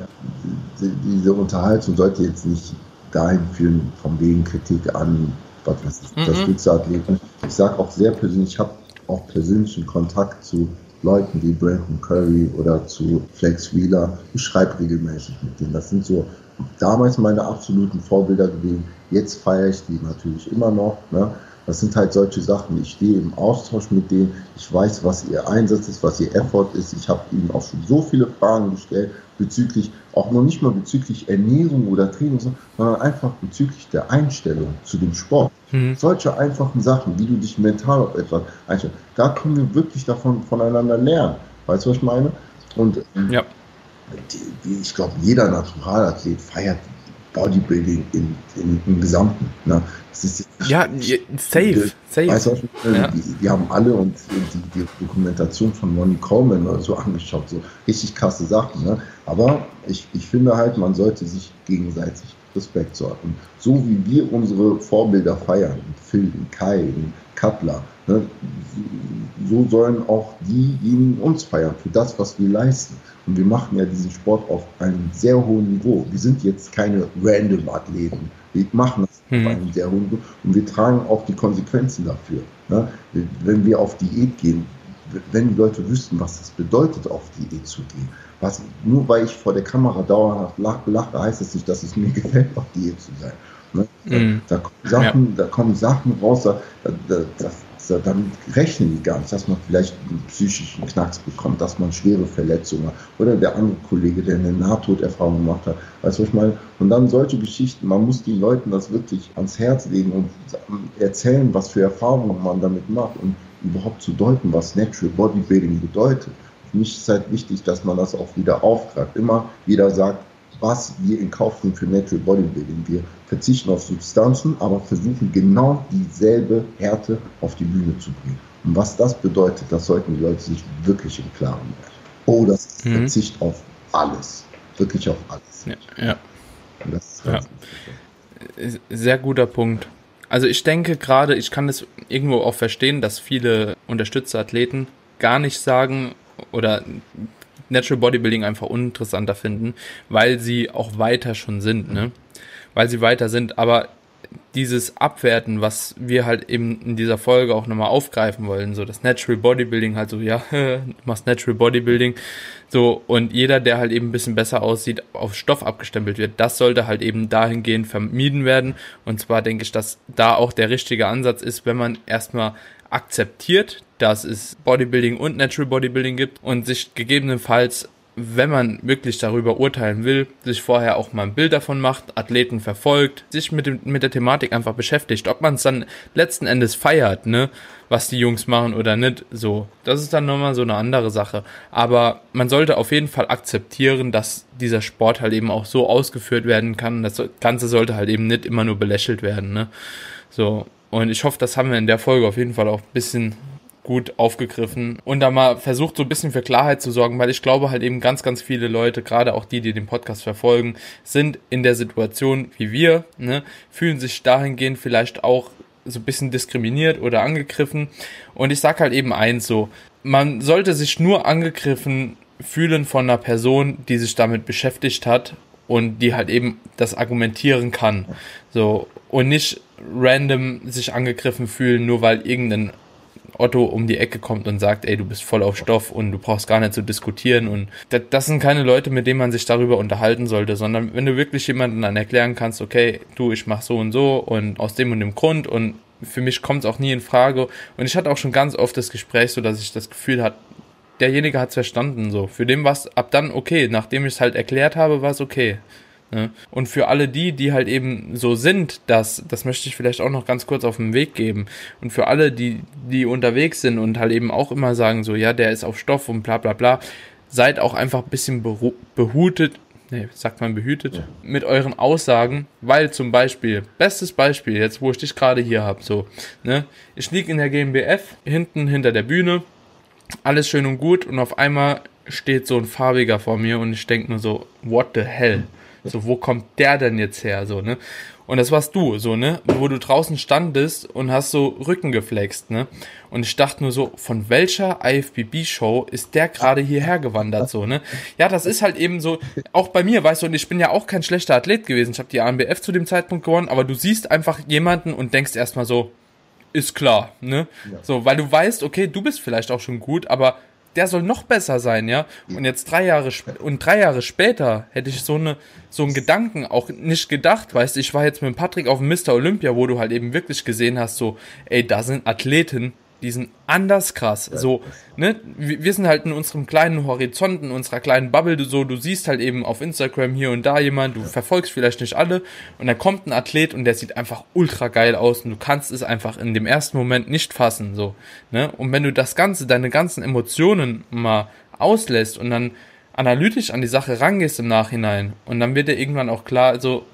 diese Unterhaltung sollte jetzt nicht dahin führen, von wegen Kritik an, was weiß ich, mhm. Athleten. Ich sage auch sehr persönlich, ich habe auch persönlichen Kontakt zu Leuten wie Brandon Curry oder zu Flex Wheeler. Ich schreibe regelmäßig mit denen. Das sind so damals meine absoluten Vorbilder gewesen. Jetzt feiere ich die natürlich immer noch. Ne? Das sind halt solche Sachen. Ich stehe im Austausch mit denen. Ich weiß, was ihr Einsatz ist, was ihr Effort ist. Ich habe ihnen auch schon so viele Fragen gestellt bezüglich, auch noch nicht mal bezüglich Ernährung oder Training, sondern einfach bezüglich der Einstellung zu dem Sport. Mhm. Solche einfachen Sachen, wie du dich mental auf etwas einstellst, da können wir wirklich davon voneinander lernen. Weißt du, was ich meine? Und ähm, ja. ich glaube, jeder Naturalathlet feiert Bodybuilding im, im, im Gesamten. Ne? ja, safe, safe. Weißt du, ja. die, die, haben alle und die, die, Dokumentation von Ronnie Coleman oder so angeschaut, so richtig krasse Sachen. Ne? Aber ich, ich finde halt, man sollte sich gegenseitig Respekt sorgen. So wie wir unsere Vorbilder feiern, Phil, Kai, Cutler, ne? so sollen auch diejenigen uns feiern für das, was wir leisten. Und wir machen ja diesen Sport auf einem sehr hohen Niveau. Wir sind jetzt keine random Athleten. Wir machen das mhm. auf einem sehr hohen Niveau und wir tragen auch die Konsequenzen dafür. Ne? Wenn wir auf Diät gehen, wenn die Leute wüssten, was das bedeutet, auf Diät zu gehen. Was, nur weil ich vor der Kamera dauerhaft lache, heißt es das nicht, dass es mir gefällt, auf Diät zu sein. Ne? Mhm. Da, da, kommen Sachen, ja. da kommen Sachen raus, da, da, das, damit rechnen die gar nicht, dass man vielleicht einen psychischen Knacks bekommt, dass man schwere Verletzungen hat. Oder der andere Kollege, der eine Nahtoderfahrung gemacht hat. Weißt du, was ich meine? Und dann solche Geschichten, man muss den Leuten das wirklich ans Herz legen und erzählen, was für Erfahrungen man damit macht und überhaupt zu deuten, was Natural Bodybuilding bedeutet. Für mich ist halt wichtig, dass man das auch wieder aufgreift. Immer jeder sagt, was wir in Kauf nehmen für Natural Bodybuilding. Wir verzichten auf Substanzen, aber versuchen genau dieselbe Härte auf die Bühne zu bringen. Und was das bedeutet, das sollten die Leute sich wirklich im Klaren werden. Oh, das ist mhm. Verzicht auf alles. Wirklich auf alles. Ja. ja. ja. Sehr guter Punkt. Also ich denke gerade, ich kann es irgendwo auch verstehen, dass viele Unterstützerathleten gar nicht sagen oder Natural Bodybuilding einfach uninteressanter finden, weil sie auch weiter schon sind, ne? Weil sie weiter sind, aber dieses Abwerten, was wir halt eben in dieser Folge auch nochmal aufgreifen wollen, so das Natural Bodybuilding, halt so, ja, du machst Natural Bodybuilding, so, und jeder, der halt eben ein bisschen besser aussieht, auf Stoff abgestempelt wird, das sollte halt eben dahingehend vermieden werden. Und zwar denke ich, dass da auch der richtige Ansatz ist, wenn man erstmal akzeptiert, dass es Bodybuilding und Natural Bodybuilding gibt und sich gegebenenfalls wenn man wirklich darüber urteilen will, sich vorher auch mal ein Bild davon macht, Athleten verfolgt, sich mit, dem, mit der Thematik einfach beschäftigt, ob man es dann letzten Endes feiert, ne, was die Jungs machen oder nicht, so. Das ist dann nochmal so eine andere Sache. Aber man sollte auf jeden Fall akzeptieren, dass dieser Sport halt eben auch so ausgeführt werden kann. Das Ganze sollte halt eben nicht immer nur belächelt werden, ne. So. Und ich hoffe, das haben wir in der Folge auf jeden Fall auch ein bisschen gut aufgegriffen und da mal versucht so ein bisschen für Klarheit zu sorgen, weil ich glaube halt eben ganz, ganz viele Leute, gerade auch die, die den Podcast verfolgen, sind in der Situation wie wir, ne, fühlen sich dahingehend vielleicht auch so ein bisschen diskriminiert oder angegriffen und ich sag halt eben eins so, man sollte sich nur angegriffen fühlen von einer Person, die sich damit beschäftigt hat und die halt eben das argumentieren kann. So, und nicht random sich angegriffen fühlen, nur weil irgendein Otto um die Ecke kommt und sagt, ey, du bist voll auf Stoff und du brauchst gar nicht zu diskutieren und das, das sind keine Leute, mit denen man sich darüber unterhalten sollte, sondern wenn du wirklich jemanden dann erklären kannst, okay, du, ich mach so und so und aus dem und dem Grund und für mich kommt es auch nie in Frage und ich hatte auch schon ganz oft das Gespräch so, dass ich das Gefühl hatte, derjenige hat es verstanden, so. Für den war es ab dann okay. Nachdem ich es halt erklärt habe, war es okay. Ne? Und für alle die, die halt eben so sind, das, das möchte ich vielleicht auch noch ganz kurz auf den Weg geben. Und für alle, die, die unterwegs sind und halt eben auch immer sagen, so, ja, der ist auf Stoff und bla bla bla, seid auch einfach ein bisschen behutet, nee, sagt man behütet, ja. mit euren Aussagen, weil zum Beispiel, bestes Beispiel jetzt, wo ich dich gerade hier habe, so, ne, ich lieg in der GmbF, hinten hinter der Bühne, alles schön und gut und auf einmal steht so ein farbiger vor mir und ich denke nur so, what the hell? So, wo kommt der denn jetzt her? So, ne? Und das warst du, so, ne? Wo du draußen standest und hast so Rücken geflext, ne? Und ich dachte nur so, von welcher IFBB-Show ist der gerade hierher gewandert, so, ne? Ja, das ist halt eben so, auch bei mir, weißt du, und ich bin ja auch kein schlechter Athlet gewesen. Ich habe die ANBF zu dem Zeitpunkt gewonnen, aber du siehst einfach jemanden und denkst erstmal so, ist klar, ne? Ja. So, weil du weißt, okay, du bist vielleicht auch schon gut, aber der soll noch besser sein, ja. Und jetzt drei Jahre und drei Jahre später hätte ich so eine so einen Gedanken auch nicht gedacht, weißt ich war jetzt mit Patrick auf dem Mr. Olympia, wo du halt eben wirklich gesehen hast, so, ey, da sind Athleten, die sind anders krass. So, ne, wir sind halt in unserem kleinen Horizont, in unserer kleinen Bubble, du so, du siehst halt eben auf Instagram hier und da jemand, du verfolgst vielleicht nicht alle und dann kommt ein Athlet und der sieht einfach ultra geil aus und du kannst es einfach in dem ersten Moment nicht fassen, so, ne? Und wenn du das Ganze, deine ganzen Emotionen mal auslässt und dann analytisch an die Sache rangehst im Nachhinein und dann wird dir irgendwann auch klar, also,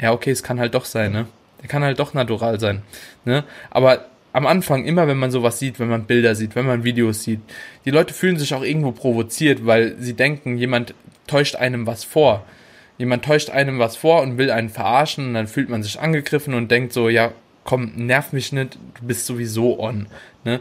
ja, okay, es kann halt doch sein, ne? Der kann halt doch natural sein, ne? Aber am Anfang, immer wenn man sowas sieht, wenn man Bilder sieht, wenn man Videos sieht, die Leute fühlen sich auch irgendwo provoziert, weil sie denken, jemand täuscht einem was vor. Jemand täuscht einem was vor und will einen verarschen und dann fühlt man sich angegriffen und denkt so, ja, komm, nerv mich nicht, du bist sowieso on. Ne?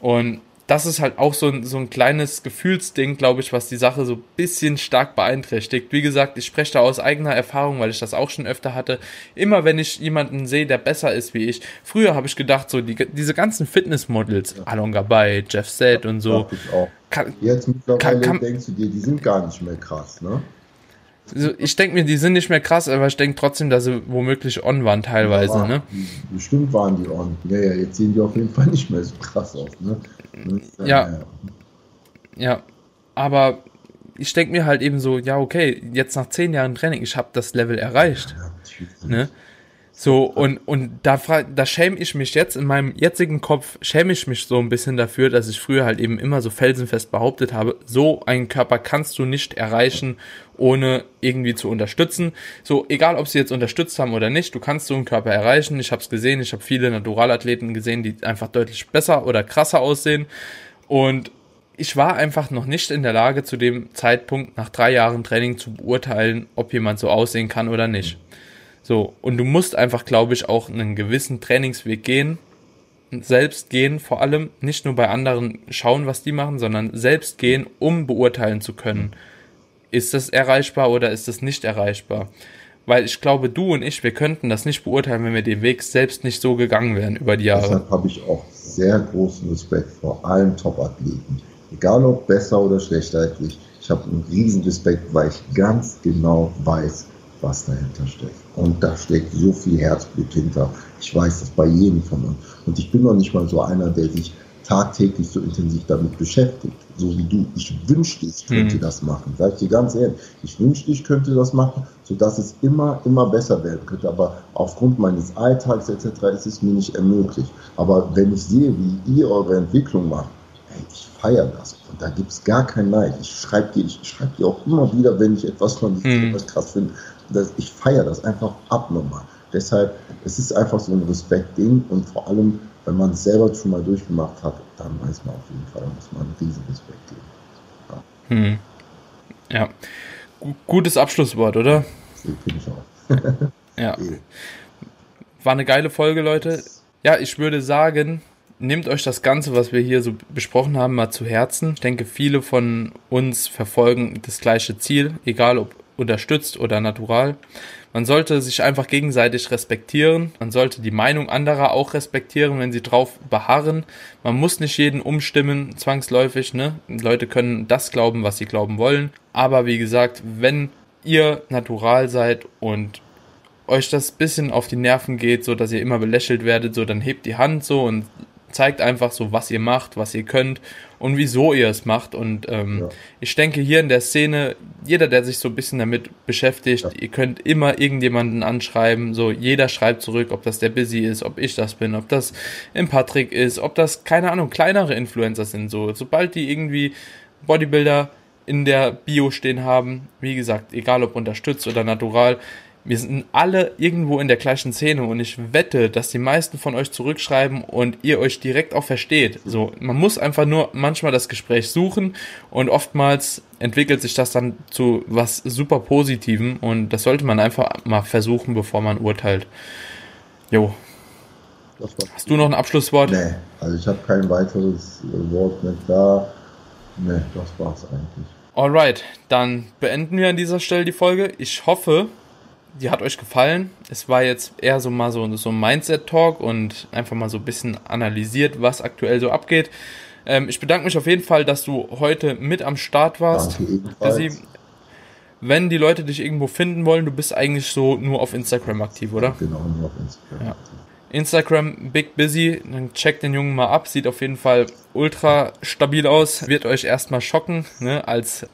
Und das ist halt auch so ein, so ein kleines Gefühlsding, glaube ich, was die Sache so ein bisschen stark beeinträchtigt. Wie gesagt, ich spreche da aus eigener Erfahrung, weil ich das auch schon öfter hatte. Immer wenn ich jemanden sehe, der besser ist wie ich. Früher habe ich gedacht, so die, diese ganzen Fitnessmodels, ja. Alon Gabay, Jeff Set und so. Ich auch. Kann, Jetzt mittlerweile kann, kann, denkst du dir, die sind gar nicht mehr krass, ne? Also ich denke mir, die sind nicht mehr krass, aber ich denke trotzdem, dass sie womöglich on waren teilweise, ja, ne? Bestimmt waren die on. Ja, ja, jetzt sehen die auf jeden Fall nicht mehr so krass aus, ne? Ja. Ja. Aber ich denke mir halt eben so, ja, okay, jetzt nach zehn Jahren Training, ich habe das Level erreicht. Ja, ne? So, und, und da, da schäme ich mich jetzt, in meinem jetzigen Kopf, schäme ich mich so ein bisschen dafür, dass ich früher halt eben immer so felsenfest behauptet habe, so einen Körper kannst du nicht erreichen, ohne irgendwie zu unterstützen. So, egal ob sie jetzt unterstützt haben oder nicht, du kannst so einen Körper erreichen. Ich habe es gesehen, ich habe viele Naturalathleten gesehen, die einfach deutlich besser oder krasser aussehen. Und ich war einfach noch nicht in der Lage, zu dem Zeitpunkt nach drei Jahren Training zu beurteilen, ob jemand so aussehen kann oder nicht. So, und du musst einfach, glaube ich, auch einen gewissen Trainingsweg gehen, selbst gehen, vor allem nicht nur bei anderen schauen, was die machen, sondern selbst gehen, um beurteilen zu können, ist das erreichbar oder ist das nicht erreichbar. Weil ich glaube, du und ich, wir könnten das nicht beurteilen, wenn wir den Weg selbst nicht so gegangen wären über die Jahre. Deshalb habe ich auch sehr großen Respekt vor allen Top-Athleten. Egal ob besser oder schlechter als ich. Ich habe einen riesen Respekt, weil ich ganz genau weiß, was dahinter steckt. Und da steckt so viel Herzblut hinter. Ich weiß das bei jedem von uns. Und ich bin noch nicht mal so einer, der sich tagtäglich so intensiv damit beschäftigt, so wie du. Ich wünschte, ich könnte hm. das machen. Sag ich dir ganz ehrlich. Ich wünschte, ich könnte das machen, sodass es immer, immer besser werden könnte. Aber aufgrund meines Alltags etc. ist es mir nicht ermöglicht. Aber wenn ich sehe, wie ihr eure Entwicklung macht, ey, ich feiere das. Und da gibt es gar kein Nein. Ich schreibe dir, ich schreibe dir auch immer wieder, wenn ich etwas von hm. etwas krass finde, das, ich feiere das einfach abnormal. Deshalb, es ist einfach so ein Respektding und vor allem, wenn man es selber schon mal durchgemacht hat, dann weiß man auf jeden Fall, da muss man einen riesen Respekt geben. Ja. Hm. ja. Gutes Abschlusswort, oder? Finde ich auch. ja. War eine geile Folge, Leute. Ja, ich würde sagen, nehmt euch das Ganze, was wir hier so besprochen haben, mal zu Herzen. Ich denke, viele von uns verfolgen das gleiche Ziel, egal ob unterstützt oder natural. Man sollte sich einfach gegenseitig respektieren. Man sollte die Meinung anderer auch respektieren, wenn sie drauf beharren. Man muss nicht jeden umstimmen, zwangsläufig, ne? Leute können das glauben, was sie glauben wollen. Aber wie gesagt, wenn ihr natural seid und euch das bisschen auf die Nerven geht, so dass ihr immer belächelt werdet, so dann hebt die Hand so und zeigt einfach so, was ihr macht, was ihr könnt und wieso ihr es macht. Und ähm, ja. ich denke, hier in der Szene, jeder, der sich so ein bisschen damit beschäftigt, ja. ihr könnt immer irgendjemanden anschreiben. So, jeder schreibt zurück, ob das der Busy ist, ob ich das bin, ob das im Patrick ist, ob das, keine Ahnung, kleinere Influencer sind. So, sobald die irgendwie Bodybuilder in der Bio stehen haben, wie gesagt, egal ob unterstützt oder natural, wir sind alle irgendwo in der gleichen Szene und ich wette, dass die meisten von euch zurückschreiben und ihr euch direkt auch versteht. So, man muss einfach nur manchmal das Gespräch suchen und oftmals entwickelt sich das dann zu was super Positivem und das sollte man einfach mal versuchen, bevor man urteilt. Jo. Hast du noch ein Abschlusswort? Nee, also ich habe kein weiteres Wort mehr da. Nee, das war's eigentlich. Alright, dann beenden wir an dieser Stelle die Folge. Ich hoffe, die hat euch gefallen. Es war jetzt eher so mal so, so ein Mindset-Talk und einfach mal so ein bisschen analysiert, was aktuell so abgeht. Ähm, ich bedanke mich auf jeden Fall, dass du heute mit am Start warst. Danke Wenn die Leute dich irgendwo finden wollen, du bist eigentlich so nur auf Instagram aktiv, oder? Genau, nur auf Instagram. Ja. Instagram Big Busy, dann checkt den Jungen mal ab, sieht auf jeden Fall ultra stabil aus, wird euch erstmal schocken, ne, als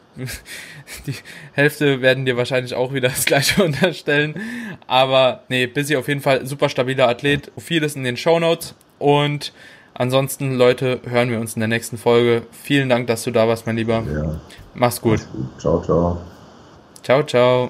die Hälfte werden dir wahrscheinlich auch wieder das gleiche unterstellen, aber nee, Busy auf jeden Fall super stabiler Athlet, vieles in den Show Notes und ansonsten Leute, hören wir uns in der nächsten Folge. Vielen Dank, dass du da warst, mein Lieber. Ja. Mach's gut. Mach's gut. Ciao, ciao. Ciao, ciao.